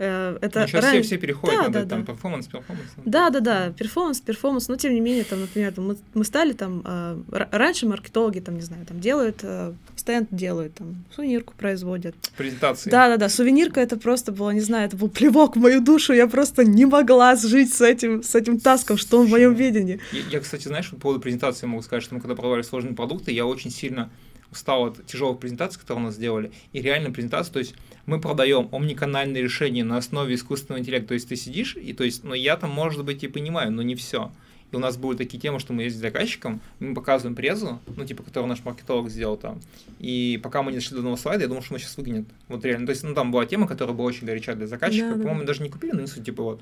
Э, это сейчас ран- все, все переходят Да, на да, там да. performance, performance. Да, да, да, performance, performance, но тем не менее, там, например, мы, мы стали там, э, раньше маркетологи, там, не знаю, там делают, э, стенд делают, там, сувенирку производят. Презентации. Да, да, да, сувенирка это просто было, не знаю, это был плевок в мою душу, я просто не могла жить с этим, с этим таском, что он в моем видении. Я, я, кстати, знаешь, по поводу презентации могу сказать, что мы когда продавали сложные продукты, я очень сильно устал от тяжелых презентаций, которые у нас сделали. И реально презентация, то есть мы продаем омниканальные решения на основе искусственного интеллекта. То есть ты сидишь, и то есть, ну я там, может быть, и понимаю, но не все. и у нас были такие темы, что мы ездим с заказчиком, мы показываем презу, ну, типа, которую наш маркетолог сделал там, и пока мы не дошли до нового слайда, я думал, что он сейчас выгонит. Вот реально, то есть, ну, там была тема, которая была очень горяча для заказчика, Да, да. по-моему, даже не купили, но не суть, типа, вот.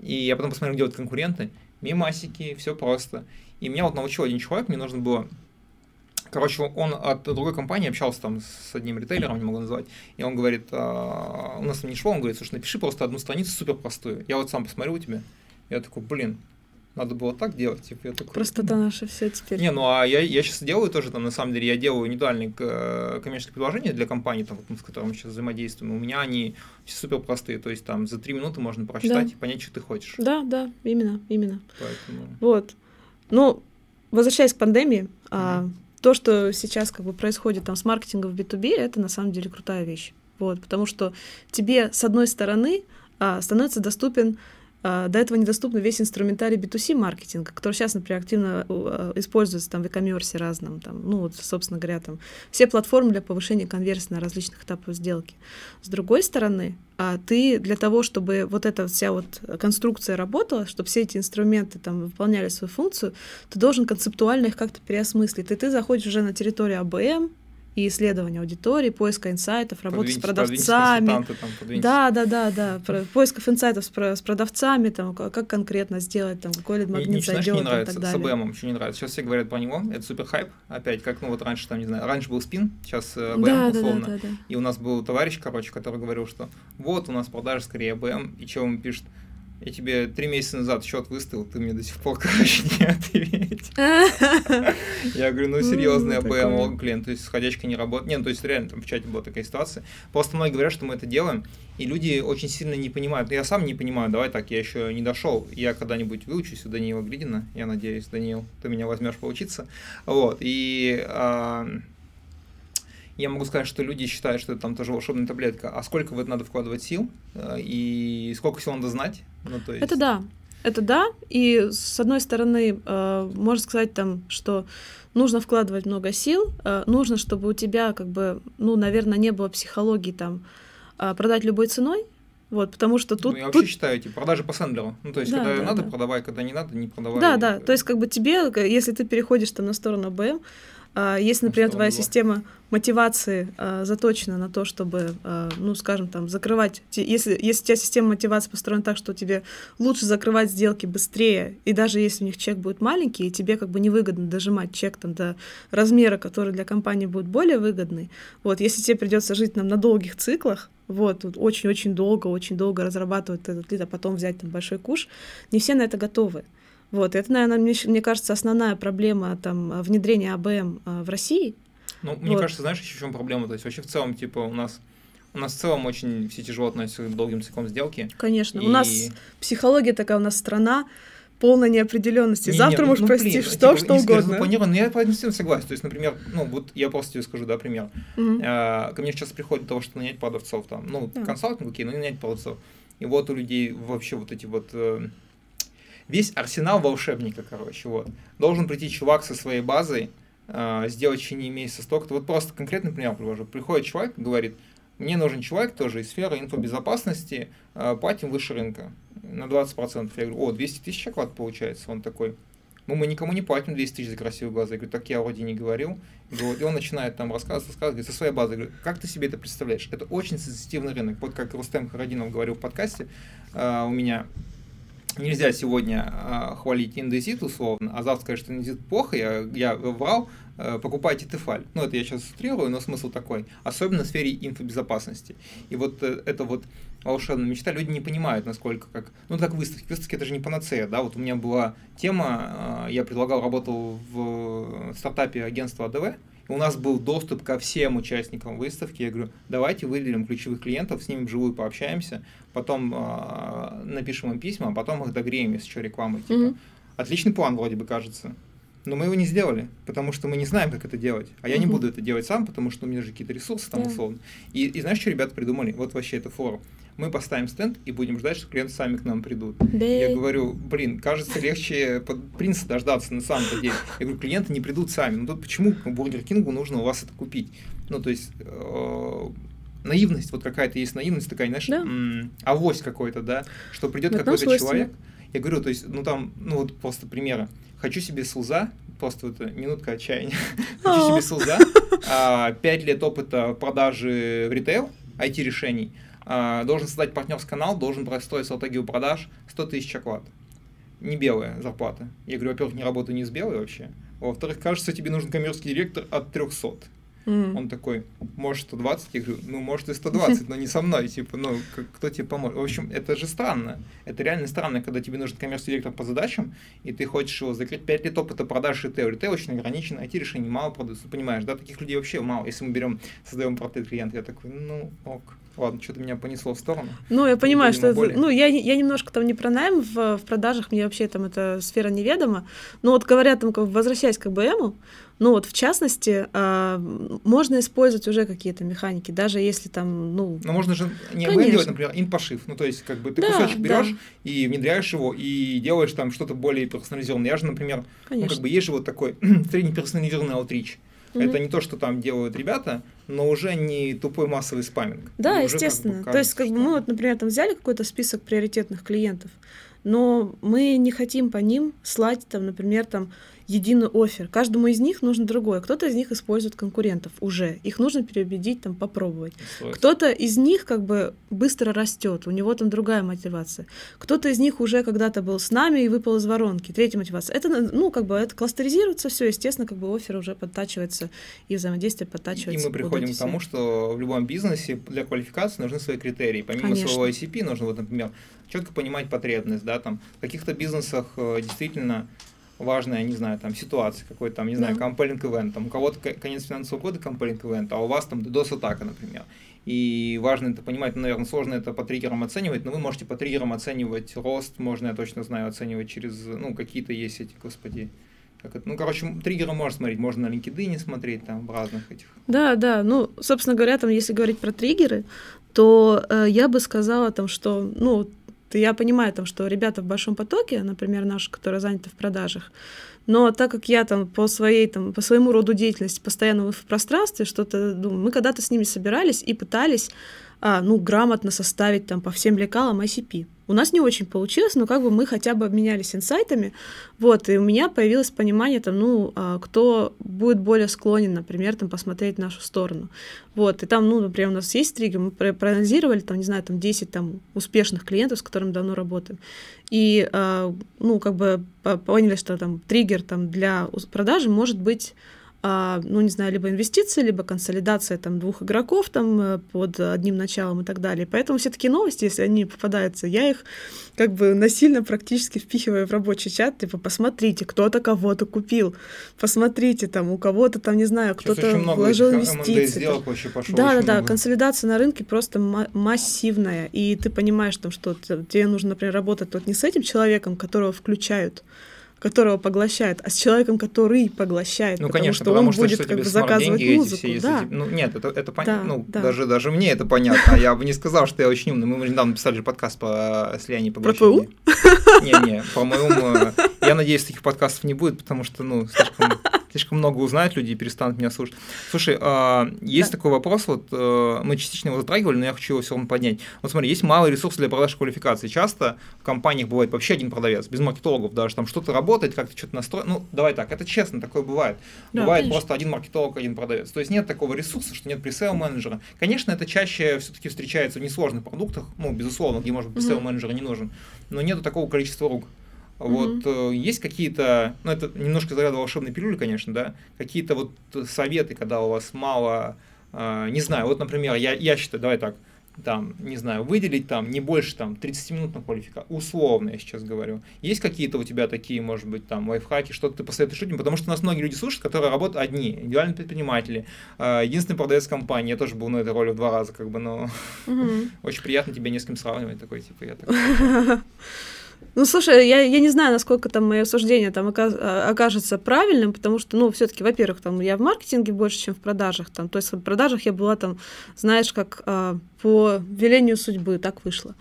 И я потом посмотрел, где вот конкуренты, мимасики, все просто. И меня вот научил один человек, мне нужно было Короче, он от другой компании общался там с одним ритейлером, не могу назвать, и он говорит, «А, у нас там не шло, он говорит, слушай, напиши просто одну страницу супер простую. Я вот сам посмотрю у тебя. Я такой, блин, надо было так делать. Типа, я такой, Простота наша все теперь. не, ну а я, я сейчас делаю тоже, там, на самом деле, я делаю индивидуальные э, коммерческие предложения для компаний, там, вот, мы с которыми сейчас взаимодействуем. У меня они супер простые, то есть там за три минуты можно прочитать Да. и понять, что ты хочешь. Да, да, именно, именно. Поэтому... Вот. Ну, возвращаясь к пандемии, а, Мгм. То, что сейчас как бы происходит там с маркетингом в B2B, это на самом деле крутая вещь. Вот, потому что тебе, с одной стороны, а, становится доступен до этого недоступен весь инструментарий B2C маркетинга, который сейчас, например, активно а, используется там в e-commerce разном, там, ну вот, собственно говоря, там все платформы для повышения конверсии на различных этапах сделки. С другой стороны, а, ты для того, чтобы вот эта вся вот конструкция работала, чтобы все эти инструменты там выполняли свою функцию, ты должен концептуально их как-то переосмыслить. И ты заходишь уже на территорию АБМ и исследования аудитории, поиска инсайтов, работы с продавцами. там. Да, да, да, да. Про- Поисков инсайтов с, про- с продавцами, там, как конкретно сделать, там, какой Мне, lead-magnet мне, зайдет не и нравится, с. ABM ом еще не нравится. Сейчас все говорят про него, это супер хайп, опять, как, ну вот раньше, там, не знаю, раньше был спин, сейчас э, ABM, Да, да, да, условно. да, да. И у нас был товарищ, короче, который говорил, что вот у нас продажи скорее ABM, и что он пишет, я тебе три месяца назад счет выставил, ты мне до сих пор, *laughs* короче, не ответил. *laughs* Я говорю, ну АБМ, такое. лог клиент, то есть сходячка не работает. Не, ну то есть реально там в чате была такая ситуация. Просто многие говорят, что мы это делаем, и люди очень сильно не понимают. Я сам не понимаю, давай так, я еще не дошел. Я когда-нибудь выучусь у Даниила Гридина, я надеюсь, Даниил, ты меня возьмешь поучиться. Вот, и я могу сказать, что люди считают, что это там тоже волшебная таблетка. А сколько в это надо вкладывать сил, э, и сколько всего надо знать? Ну, то есть... Это да. Это да. И с одной стороны, э, можно сказать там, что нужно вкладывать много сил, э, нужно, чтобы у тебя, как бы, ну, наверное, не было психологии там э, продать любой ценой. Вот, потому что тут, ну, я вообще тут считаю, типа, продажи по сендлеру. Ну, то есть, Да, когда да, надо, да. продавай, когда не надо, не продавай. Да, да. То есть, как бы тебе, к- если ты переходишь там на сторону БМ, если, например, сторону твоя система мотивации а, заточена на то, чтобы, а, ну, скажем, там, закрывать, если, если у тебя система мотивации построена так, что тебе лучше закрывать сделки быстрее, и даже если у них чек будет маленький, и тебе как бы невыгодно дожимать чек там до размера, который для компании будет более выгодный, вот, если тебе придется жить нам на долгих циклах, вот, очень-очень долго, очень долго разрабатывать этот лид, а потом взять там большой куш, не все на это готовы. Вот, это, наверное, мне, мне кажется, основная проблема там внедрения АБМ а, в России. Ну, мне Вот. кажется, знаешь, еще в чем проблема? То есть, вообще в целом, типа, у нас у нас в целом очень все тяжело относятся к долгим циклам сделки. Конечно, И- у нас психология такая, у нас страна полная неопределенности. Не, не, Завтра ну, можешь ну, простить блин, что, типа, что угодно. запланировано, я по этому согласен. То есть, например, ну, вот я просто тебе скажу, да, пример. Мгм. А, Ко мне сейчас приходит того, что нанять продавцов там, ну, Да. консалтинг, окей, но не нанять продавцов. И вот у людей вообще вот эти вот э, весь арсенал волшебника, короче, вот. Должен прийти чувак со своей базой, э, сделать в течение месяца столько-то. Вот просто конкретный пример привожу. Приходит человек, говорит, мне нужен человек тоже из сферы инфобезопасности, э, платим выше рынка на 20%. Я говорю, о, 200 тысяч оклад получается. Он такой, ну, мы никому не платим 200 тысяч за красивые глаза. Я говорю, так я вроде не говорил. И он начинает там рассказывать, рассказывать, говорит, со своей базы. Я говорю, как ты себе это представляешь? Это очень сенситивный рынок. Вот как Рустем Харадинов говорил в подкасте э, у меня, нельзя сегодня э, хвалить индезит условно, а завтра сказать, что индезит плохо, я, я врал, э, покупайте Тефаль. Ну, это я сейчас утрирую, но смысл такой. Особенно в сфере инфобезопасности. И вот э, это вот волшебная мечта, люди не понимают, насколько как... Ну, так выставки. Выставки это же не панацея, да? Вот у меня была тема, э, я предлагал, работал в стартапе агентства АДВ, и у нас был доступ ко всем участникам выставки. Я говорю, давайте выделим ключевых клиентов, с ними вживую пообщаемся, потом э, напишем им письма, а потом их догреем, если что, рекламой. Типа. Мгм. Отличный план вроде бы кажется. Но мы его не сделали, потому что мы не знаем, как это делать. А я не Мгм. буду это делать сам, потому что у меня же какие-то ресурсы там Да. условно. И, и знаешь, что ребята придумали? Вот вообще это форум. Мы поставим стенд и будем ждать, что клиенты сами к нам придут. Я Да. говорю, блин, кажется, легче под принца дождаться на самом-то деле. Я говорю, клиенты не придут сами. Ну тут почему Бургер Кингу нужно у вас это купить? Ну, то есть э, наивность, вот какая-то есть наивность такая, знаешь, Да. авось какой-то, да, что придет какой-то человек, Я говорю, то есть, ну там, ну вот просто примеры. Хочу себе СУЗа, просто это минутка отчаяния. *laughs* Хочу себе СУЗа, 5 лет опыта продажи в ритейл, IT-решений, а, должен создать партнерский канал, должен простроить стратегию продаж 100 тысяч оклад. Не белая зарплата. Я говорю, во-первых, не работаю не с белой вообще. Во-вторых, кажется, тебе нужен коммерческий директор от 300. Mm. Он такой, может 120? Я говорю, ну, может и 120, но не со мной, типа, ну, кто тебе поможет? В общем, это же странно. Это реально странно, когда тебе нужен коммерческий директор по задачам, и ты хочешь его закрыть 5 лет опыта продаж ритейл. Ритейл очень ограничен, IT-решений мало продаются, понимаешь, да? Таких людей вообще мало. Если мы берем, создаем портрет клиента, я такой, ну, ок. Ладно, что-то меня понесло в сторону. Ну, я понимаю, что это, ну, я, я немножко там не про найм в, в продажах, мне вообще там эта сфера неведома. Но вот говоря там, как, возвращаясь к БМу, ну вот в частности, э, можно использовать уже какие-то механики, даже если там, ну... Но можно же не АБМ делать, например, инпошив. Ну, то есть, как бы ты да, кусочек берешь да. и внедряешь его, и делаешь там что-то более персонализованное. Я же, например, Конечно. ну, как бы есть же вот такой *clears throat* среднеперсонализированный outreach. Mm-hmm. Это не то, что там делают ребята, но уже не тупой массовый спаминг. Да, естественно. Как бы кажется, то есть, как бы мы вот, например, там взяли какой-то список приоритетных клиентов, но мы не хотим по ним слать, там, например, там единый офер. Каждому из них нужно другое. Кто-то из них использует конкурентов уже. Их нужно переубедить, там, попробовать. Кто-то из них как бы быстро растет, у него там другая мотивация. Кто-то из них уже когда-то был с нами и выпал из воронки. Третья мотивация. Это, ну, как бы это кластеризируется все, естественно, как бы офер уже подтачивается и взаимодействие подтачивается. И мы приходим к тому, что в любом бизнесе для квалификации нужны свои критерии. Помимо Конечно. своего ICP нужно, вот, например, четко понимать потребность, да, там, в каких-то бизнесах э, действительно важная, не знаю, там, ситуация, какой-то там, не знаю, да. compelling event, там, у кого-то конец финансового года compelling event, а у вас там DDoS-атака, например. И важно это понимать, ну, наверное, сложно это по триггерам оценивать, но вы можете по триггерам оценивать рост, можно, я точно знаю, оценивать через, ну, какие-то есть эти, господи, как это, ну, короче, триггеры можно смотреть, можно на LinkedIn смотреть, там, в разных этих. Да, да, ну, собственно говоря, там, если говорить про триггеры, то э, я бы сказала, там, что, ну, я понимаю, там, что ребята в большом потоке, например, наши, которые заняты в продажах, но так как я там по своей там по своему роду деятельности постоянно в пространстве что-то думаю, мы когда-то с ними собирались и пытались а, ну грамотно составить там по всем лекалам ICP. У нас не очень получилось, но как бы мы хотя бы обменялись инсайтами, вот, и у меня появилось понимание, там, ну, а, кто будет более склонен, например, там, посмотреть в нашу сторону, вот, и там, ну, например, у нас есть триггер, мы проанализировали, там, не знаю, там, 10 там, успешных клиентов, с которыми давно работаем, и, а, ну, как бы поняли, что там триггер там для продажи может быть ну, не знаю, либо инвестиции, либо консолидация там двух игроков там э, под одним началом и так далее. Поэтому все такие новости, если они попадаются, я их как бы насильно практически впихиваю в рабочий чат, типа, посмотрите, кто-то кого-то купил, посмотрите, там, у кого-то там, не знаю, кто-то вложил инвестиции. Сделок вообще пошло да, да, да, много. консолидация на рынке просто массивная, и ты понимаешь, там, что тебе нужно, например, работать вот не с этим человеком, которого включают, которого поглощает, а с человеком, который поглощает. Ну, конечно, что потому он что, будет что как бы заказывать деньги, музыку. Эти да. Эти, ну, нет, это, это понятно. Да, ну, да. Даже, даже мне это понятно. А я бы не сказал, что я очень умный. Мы недавно писали же подкаст по слиянию поглощения. Про ПУ? Не-не, по-моему, я надеюсь, таких подкастов не будет, потому что, ну, слишком слишком много узнают люди и перестанут меня слушать. Слушай, а, есть да. такой вопрос, вот э, мы частично его затрагивали, но я хочу его все равно поднять. Вот смотри, есть малый ресурс для продаж квалификации. Часто в компаниях бывает вообще один продавец, без маркетологов даже, там что-то работает, как-то что-то настроено. Ну, давай так, это честно, такое бывает. Да, бывает конечно. просто один маркетолог, один продавец. То есть нет такого ресурса, что нет пресейл менеджера. Конечно, это чаще все-таки встречается в несложных продуктах, ну, безусловно, где, может быть, пресейл менеджера не нужен, но нету такого количества рук. Вот mm-hmm. есть какие-то, ну это немножко заряда волшебной пилюли, конечно, да, какие-то вот советы, когда у вас мало, э, не знаю, вот, например, я, я считаю, давай так, там, не знаю, выделить там не больше там 30 минут на квалификацию, условно я сейчас говорю. Есть какие-то у тебя такие, может быть, там лайфхаки, что ты посоветуешь людям, потому что у нас многие люди слушают, которые работают одни, индивидуальные предприниматели, э, единственный продавец компании, я тоже был на этой роли в два раза, как бы, но *laughs* очень приятно тебя не с кем сравнивать, такой, типа, я такой. *laughs* Ну, слушай, я, я не знаю, насколько там мое суждение там а, окажется правильным, потому что, ну, все-таки, во-первых, там я в маркетинге больше, чем в продажах. Там, то есть в продажах я была там, знаешь, как а, по велению судьбы, так вышло.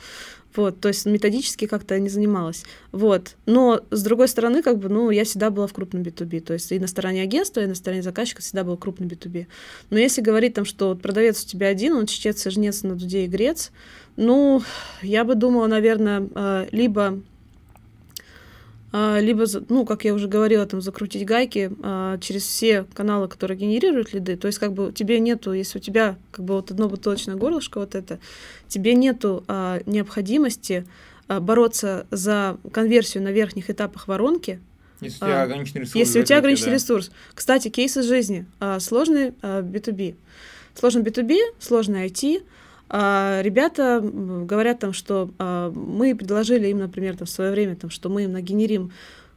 Вот, то есть методически как-то не занималась. Вот. Но, с другой стороны, как бы, ну, я всегда была в крупном B2B. То есть и на стороне агентства, и на стороне заказчика всегда был крупный B2B. Но если говорить там, что вот продавец у тебя один, он чтец и жнец на дуде и грец, ну, я бы думала, наверное, а, либо либо, ну, как я уже говорила, там, закрутить гайки а, через все каналы, которые генерируют лиды. То есть, как бы, тебе нету, если у тебя, как бы, вот одно бутылочное горлышко вот это, тебе нету а, необходимости а, бороться за конверсию на верхних этапах воронки, если у тебя ограниченный ресурс. Если у тебя ограниченный да. ресурс. Кстати, кейс из жизни. Сложный B2B. Сложный B2B, сложный IT, а, ребята говорят там, что а, мы предложили им, например, там, в свое время, там, что мы им нагенерим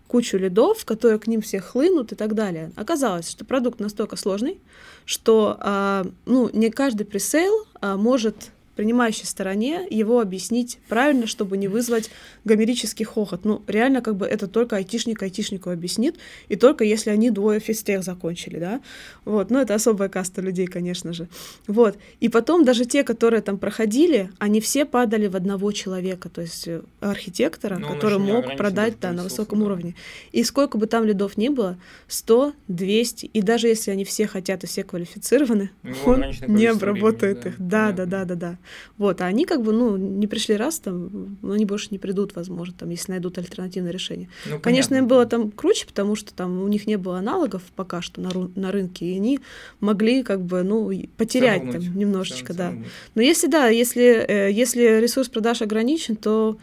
кучу лидов, которые к ним все хлынут и так далее. Оказалось, что продукт настолько сложный, что а, ну, не каждый пресейл может принимающей стороне его объяснить правильно, чтобы не вызвать гомерический хохот. Ну, реально, как бы это только айтишник айтишнику объяснит, и только если они двое физтех закончили, да. Вот, ну, это особая каста людей, конечно же. Вот. И потом даже те, которые там проходили, они все падали в одного человека, то есть э, архитектора, ну, который мог продать да, на высоком да. уровне. И сколько бы там лидов ни было, 100, 200, и даже если они все хотят и все квалифицированы, он не обработает времени, да. их. Да, да, да, да, да. Вот, а они как бы, ну, не пришли раз там, но они больше не придут, возможно, там, если найдут альтернативное решение. Ну, Конечно, им было там круче, потому что там у них не было аналогов пока что на, на рынке, и они могли как бы, ну, потерять Самому там немножечко, да. Но если, да, если, э, если ресурс продаж ограничен, то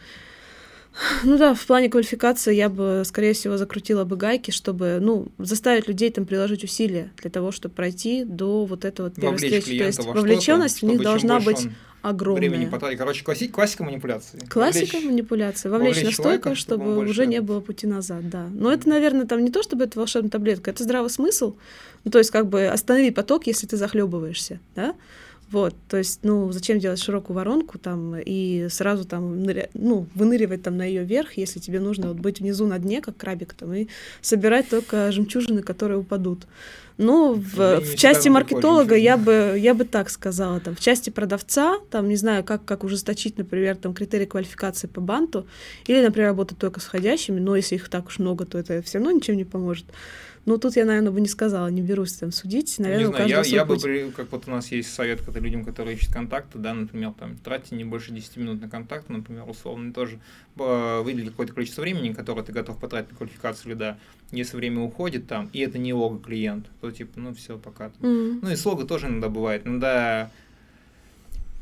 *laughs* ну да, в плане квалификации я бы, скорее всего, закрутила бы гайки, чтобы, ну, заставить людей там приложить усилия для того, чтобы пройти до вот этого вот первой встречи. То есть вовлеченность в них должна быть огромная. Времени потратить. Короче, классик, классика манипуляции. Классика вовлечь, манипуляции. Вовлечь, вовлечь настолько, чтобы, чтобы уже не было пути назад, да. Но mm-hmm. это, наверное, там не то, чтобы это волшебная таблетка, это здравый смысл. Ну, то есть, как бы останови поток, если ты захлебываешься, да. Вот, то есть, ну, зачем делать широкую воронку там и сразу там, ну, выныривать там на ее верх, если тебе нужно вот быть внизу на дне, как крабик там, и собирать только жемчужины, которые упадут. Ну, в, в части маркетолога я бы, я бы так сказала. Там, в части продавца, там, не знаю, как, как ужесточить, например, там, критерии квалификации по банту, или, например, работать только с входящими, но если их так уж много, то это все равно ничем не поможет. Ну, тут я, наверное, бы не сказала, не берусь там судить. Наверное, не знаю, я, я бы, при, как вот у нас есть совет когда людям, которые ищут контакты, да, например, там, тратьте не больше 10 минут на контакт, например, условно, тоже выделить какое-то количество времени, которое ты готов потратить на квалификацию да, Если время уходит там, и это не лого клиент, то типа, ну все, пока. Mm-hmm. Ну и слога тоже иногда бывает. Иногда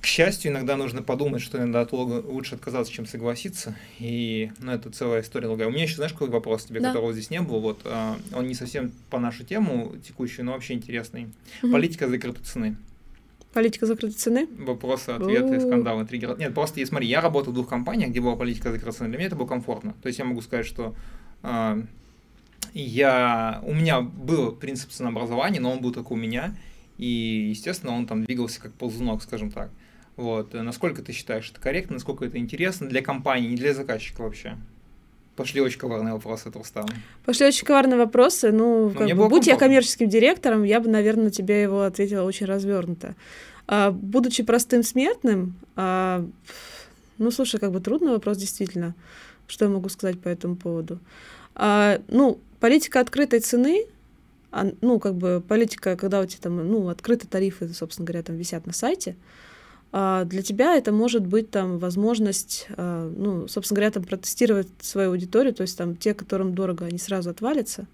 к счастью, иногда нужно подумать, что иногда от лога лучше отказаться, чем согласиться. И, ну, это целая история лога. У меня еще, знаешь, какой вопрос тебе, да. которого здесь не было? Вот, а, он не совсем по нашу тему текущую, но вообще интересный. Угу. Политика закрытой цены. Политика закрытой цены? Вопросы, ответы, скандалы, триггеры. Нет, просто, смотри, я работал в двух компаниях, где была политика закрытой цены. Для меня это было комфортно. То есть я могу сказать, что а, я, у меня был принцип ценообразования, но он был только у меня. И, естественно, он там двигался как ползунок, скажем так. Вот. Насколько ты считаешь это корректно, насколько это интересно для компании, не для заказчика вообще? Пошли очень коварные вопросы от Рустама. Пошли очень коварные вопросы. Ну, как бы, будь я коммерческим директором, я бы, наверное, тебе его ответила очень развернуто. А, будучи простым смертным, а, ну, слушай, как бы трудный вопрос, действительно. Что я могу сказать по этому поводу? А, ну, политика открытой цены, а, ну, как бы политика, когда у тебя там, ну, открытые тарифы, собственно говоря, там висят на сайте, а, для тебя это может быть там возможность, а, ну, собственно говоря, там протестировать свою аудиторию, то есть там те, которым дорого, они сразу отвалятся,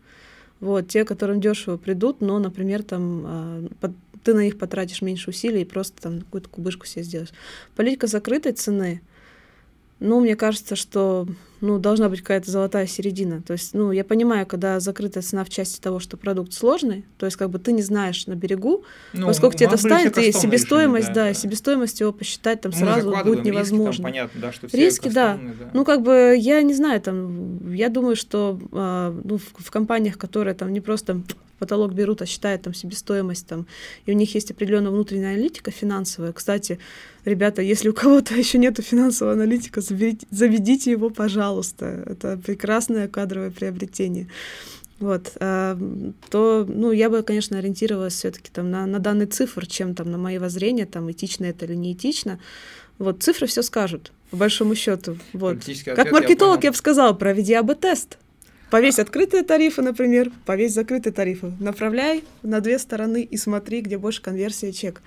вот, те, которым дешево придут, но, например, там ты на них потратишь меньше усилий и просто там какую-то кубышку себе сделаешь. Политика закрытой цены — ну, мне кажется, что ну, должна быть какая-то золотая середина. То есть, ну, я понимаю, когда закрытая цена в части того, что продукт сложный, то есть, как бы ты не знаешь на берегу, ну, во сколько тебе это станет, и себестоимость, решили, да, да, да, себестоимость его посчитать там Мы сразу будет невозможно. Риски, там, понятно, да, что все риски, да. да. Ну, как бы, я не знаю, там, я думаю, что э, ну, в, в компаниях, которые там не просто потолок берут, а считают там себестоимость, там, и у них есть определенная внутренняя аналитика финансовая. Кстати, ребята, если у кого-то *laughs* еще нету финансового аналитика, заведите, заведите его, пожалуйста. Это прекрасное кадровое приобретение. Вот, а, то, ну, я бы, конечно, ориентировалась все-таки там на, на данный цифр, чем там на мои воззрения, там, этично это или не этично. Вот, цифры все скажут, по большому счету. Вот. Как маркетолог я, я бы сказала, проведи АБ-тест. Повесь открытые тарифы, например, повесь закрытые тарифы. Направляй на две стороны и смотри, где больше конверсия чек.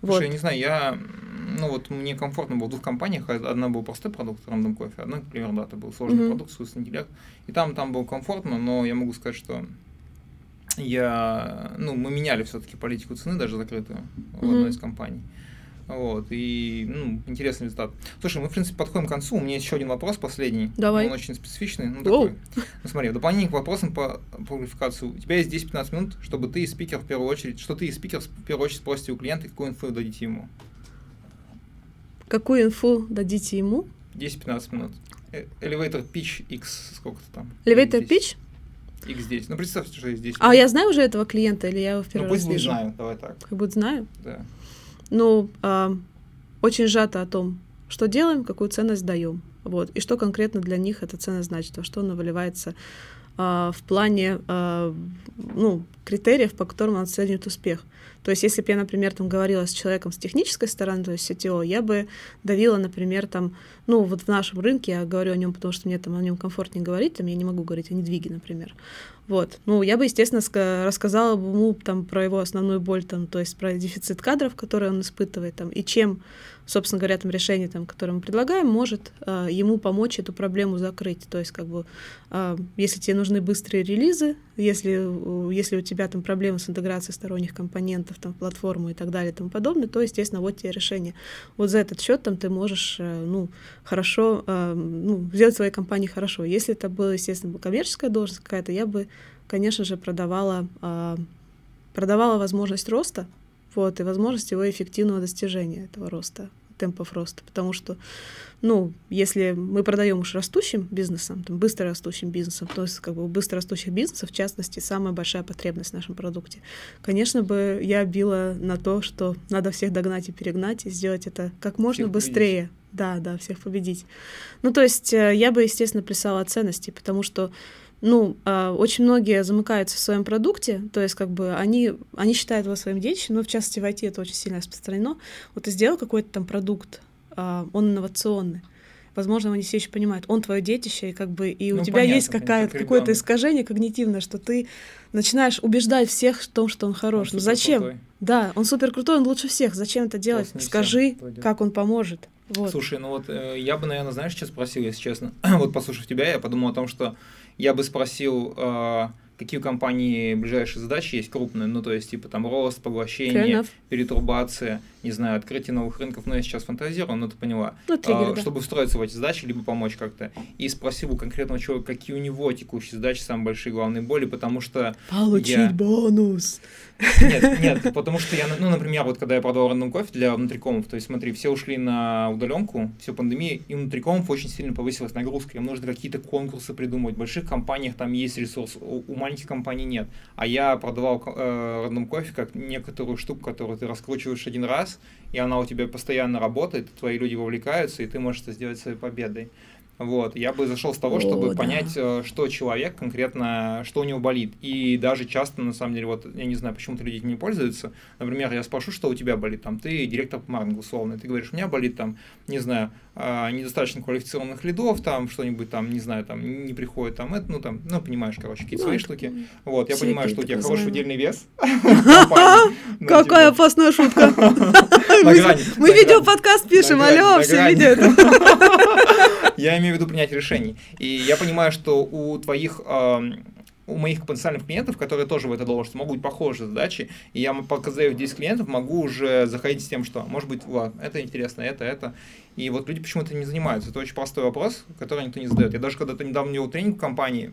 Вот. Слушай, я не знаю, я ну вот мне комфортно было в двух компаниях. Одна был простой продукт, рандом кофе, одна, например, да, это был сложный mm-hmm. продукт, искусственный интеллект. И там, там было комфортно, но я могу сказать, что я, ну, мы меняли все-таки политику цены, даже закрытую, mm-hmm. в одной из компаний. Вот, и, ну, интересный результат. Слушай, мы, в принципе, подходим к концу. У меня есть еще один вопрос последний. Давай. Он очень специфичный. Ну, такой. Ну, смотри, в дополнение к вопросам по, по квалификации. У тебя есть 10-15 минут, чтобы ты, спикер, в первую очередь, что ты, из спикер, в первую очередь, спросите у клиента, какую инфу дадите ему. Какую инфу дадите ему? 10-15 минут. Э, elevator pitch X сколько-то там. Elevator pitch? X10. Ну, представьте, что есть 10. А я знаю уже этого клиента, или я его в первый ну, раз вижу? Ну, знаю, давай так. Как будто знаю? Да. Ну, э, очень сжато о том, что делаем, какую ценность даем. Вот. И что конкретно для них эта ценность значит, во что она выливается э, в плане э, ну, критериев, по которым он оценивает успех. То есть, если бы я, например, там говорила с человеком с технической стороны, то есть CTO, я бы давила, например, там, ну, вот в нашем рынке, я говорю о нем, потому что мне там о нем комфортнее говорить, там я не могу говорить о недвиге, например. Вот. Ну, я бы, естественно, рассказала бы ему там про его основную боль, там, то есть про дефицит кадров, который он испытывает, там, и чем, собственно говоря, там решение, там, которое мы предлагаем, может э, ему помочь эту проблему закрыть. То есть, как бы, э, если тебе нужны быстрые релизы, если, если у тебя там проблемы с интеграцией сторонних компонентов, там, в платформу и так далее и тому подобное, то, естественно, вот тебе решение. Вот за этот счет там ты можешь, э, ну, хорошо, э, ну, сделать своей компании хорошо. Если это была, естественно, коммерческая должность какая-то, я бы конечно же, продавала, а, продавала возможность роста, вот, и возможность его эффективного достижения этого роста, темпов роста, потому что, ну, если мы продаем уж растущим бизнесом, там, быстро растущим бизнесом, то есть как бы у быстро растущих бизнесов, в частности, самая большая потребность в нашем продукте, конечно бы я била на то, что надо всех догнать и перегнать, и сделать это как можно всех быстрее. Победить. Да, да, всех победить. Ну, то есть э, я бы, естественно, плясала ценности, потому что ну, э, очень многие замыкаются в своем продукте, то есть как бы они, они считают его своим детищем, но в частности в IT это очень сильно распространено. Вот ты сделал какой-то там продукт, э, он инновационный, возможно, они все еще понимают, он твое детище, и как бы и ну, у тебя понятно, есть какая-то, какое-то искажение когнитивное, что ты начинаешь убеждать всех в том, что он хорош. Он ну зачем? Крутой. Да, он супер крутой, он лучше всех. Зачем это делать? Скажи, как он поможет. Вот. Слушай, ну вот э, я бы, наверное, знаешь, что спросил, если честно. *clears throat* вот послушав тебя, я подумал о том, что я бы спросил, э, какие у компании ближайшие задачи есть крупные, ну, то есть, типа, там, рост, поглощение, перетурбация, не знаю, открытие новых рынков, но я сейчас фантазирую, но ты поняла, ну, триггер, а, да. чтобы встроиться в эти задачи, либо помочь как-то. И спросил у конкретного человека, какие у него текущие задачи, самые большие главные боли, потому что... Получить я... бонус! Нет, нет, потому что я, ну, например, вот когда я продавал рандом кофе для внутрикомов, то есть смотри, все ушли на удаленку, все пандемия, и внутрикомов очень сильно повысилась нагрузка, им нужно какие-то конкурсы придумывать. В больших компаниях там есть ресурс, у, у маленьких компаний нет. А я продавал э, рандом кофе как некоторую штуку, которую ты раскручиваешь один раз, и она у тебя постоянно работает, твои люди вовлекаются, и ты можешь это сделать своей победой. Вот, я бы зашел с того, О, чтобы да. понять, э, что человек конкретно, что у него болит. И даже часто, на самом деле, вот я не знаю, почему-то люди этим не пользуются. Например, я спрошу, что у тебя болит, там, ты директор по маркетингу, условно, ты говоришь, у меня болит там, не знаю, недостаточно квалифицированных лидов, там, что-нибудь там, не знаю, там, не приходит там, это, ну, там, ну, понимаешь, короче, какие-то свои ну, штуки. Вот, я понимаю, что у тебя хороший удельный вес. *laughs* Какая опасная шутка. *laughs* Мы видео-подкаст пишем, алло, все видят. *laughs* Я имею в виду принять решений. И я понимаю, что у твоих у моих потенциальных клиентов, которые тоже в это должность, могут быть похожие задачи, и я, показываю 10 клиентов, могу уже заходить с тем, что, может быть, ладно, это интересно, это, это. И вот люди почему-то не занимаются. Это очень простой вопрос, который никто не задает. Я даже когда-то недавно делал тренинг в компании,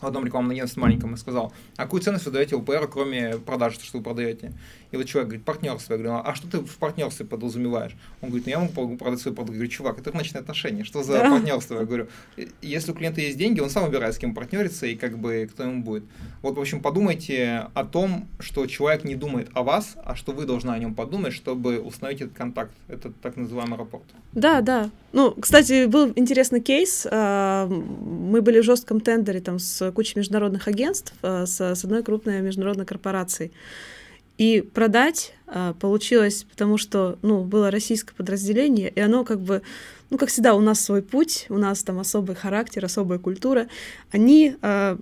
в одном рекламном агентстве маленьком и сказал, а какую ценность вы даете ЛПР, кроме продажи, что вы продаете? И вот человек говорит, партнерство. Я говорю, а что ты в партнерстве подразумеваешь? Он говорит, ну я могу продать свой продукт. Я говорю, чувак, это рыночные отношения, что за да. партнерство? Я говорю, если у клиента есть деньги, он сам выбирает, с кем партнериться и как бы кто ему будет. Вот, в общем, подумайте о том, что человек не думает о вас, а что вы должны о нем подумать, чтобы установить этот контакт, этот так называемый рапорт. Да, да. Ну, кстати, был интересный кейс. А, мы были в жестком тендере там с кучей международных агентств, а, с одной крупной международной корпорацией. И продать а, получилось, потому что, ну, было российское подразделение, и оно как бы, ну, как всегда, у нас свой путь, у нас там особый характер, особая культура. Они а,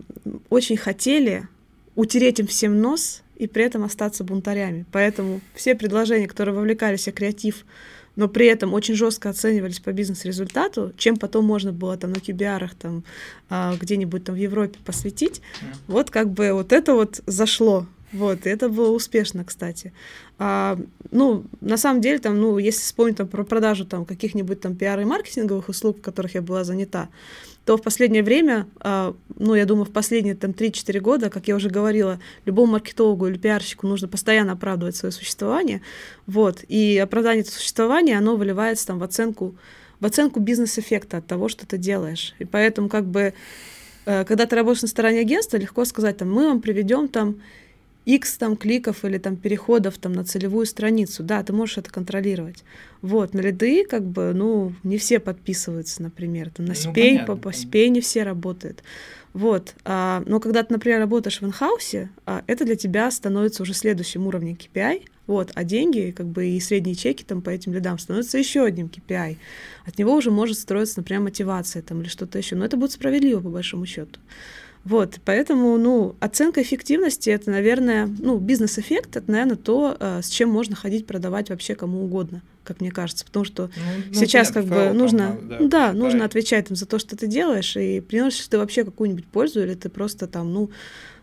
очень хотели утереть им всем нос и при этом остаться бунтарями. Поэтому все предложения, которые вовлекали себя креатив, но при этом очень жестко оценивались по бизнес-результату, чем потом можно было там на QBR там а, где-нибудь там в Европе посвятить, вот как бы вот это вот зашло. Вот, это было успешно, кстати. А, ну, на самом деле, там, ну, если вспомнить там, про продажу там, каких-нибудь там пиар и маркетинговых услуг, в которых я была занята, то в последнее время, а, ну, я думаю, в последние там 3-4 года, как я уже говорила, любому маркетологу или пиарщику нужно постоянно оправдывать свое существование, вот, и оправдание существования, оно выливается там в оценку, в оценку бизнес-эффекта от того, что ты делаешь. И поэтому как бы, э, когда ты работаешь на стороне агентства, легко сказать, там, мы вам приведем там X там кликов или там переходов там на целевую страницу. Да, ты можешь это контролировать. Вот, на лиды как бы, ну, не все подписываются, например. Там, на спей, ну, по, по спей не все работают. Вот. А, но когда ты, например, работаешь в инхаусе, а, это для тебя становится уже следующим уровнем KPI. Вот, а деньги, как бы и средние чеки там по этим лидам становятся еще одним KPI. От него уже может строиться, например, мотивация там или что-то еще. Но это будет справедливо, по большому счету. Вот, поэтому, ну, оценка эффективности это, наверное, ну, бизнес-эффект, это, наверное, то, э, с чем можно ходить продавать вообще кому угодно, как мне кажется, потому что ну, ну сейчас понятно, как бы нужно, там, да, да, да нужно отвечать им за то, что ты делаешь, и приносишь ты вообще какую-нибудь пользу, или ты просто там, ну,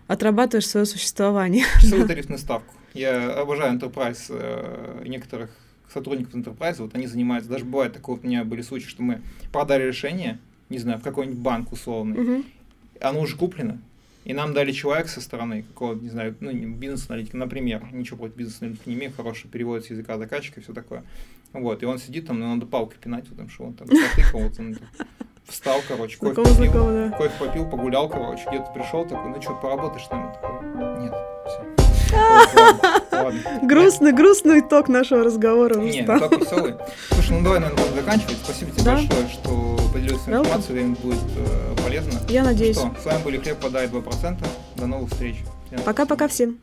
отрабатываешь свое существование. *laughs* Свою тарифную ставку. Я обожаю Enterprise э, некоторых сотрудников Enterprise, вот они занимаются, даже бывает такое, у меня были случаи, что мы продали решение, не знаю, в какой-нибудь банк условный, угу оно уже куплено, и нам дали человек со стороны какого-то, не знаю, ну, бизнес-аналитика, например, ничего против бизнес-аналитики не имею, хороший перевод с языка заказчика и все такое. Вот, и он сидит там, ну, надо палкой пинать, потому что он там потыкал, вот он встал, короче, кофе попил, знакомо, да. кофе попил, погулял, короче, где-то пришел такой, ну что, поработаешь с нами? Такой, нет, все. Грустный, грустный итог нашего разговора. Нет, итог веселый. Слушай, ну давай, наверное, будем заканчивать. Спасибо тебе большое, что поделился информацией, уверен, будет э, полезно. Я надеюсь. С вами были Хлеб подает 2%. До новых встреч. Пока-пока всем.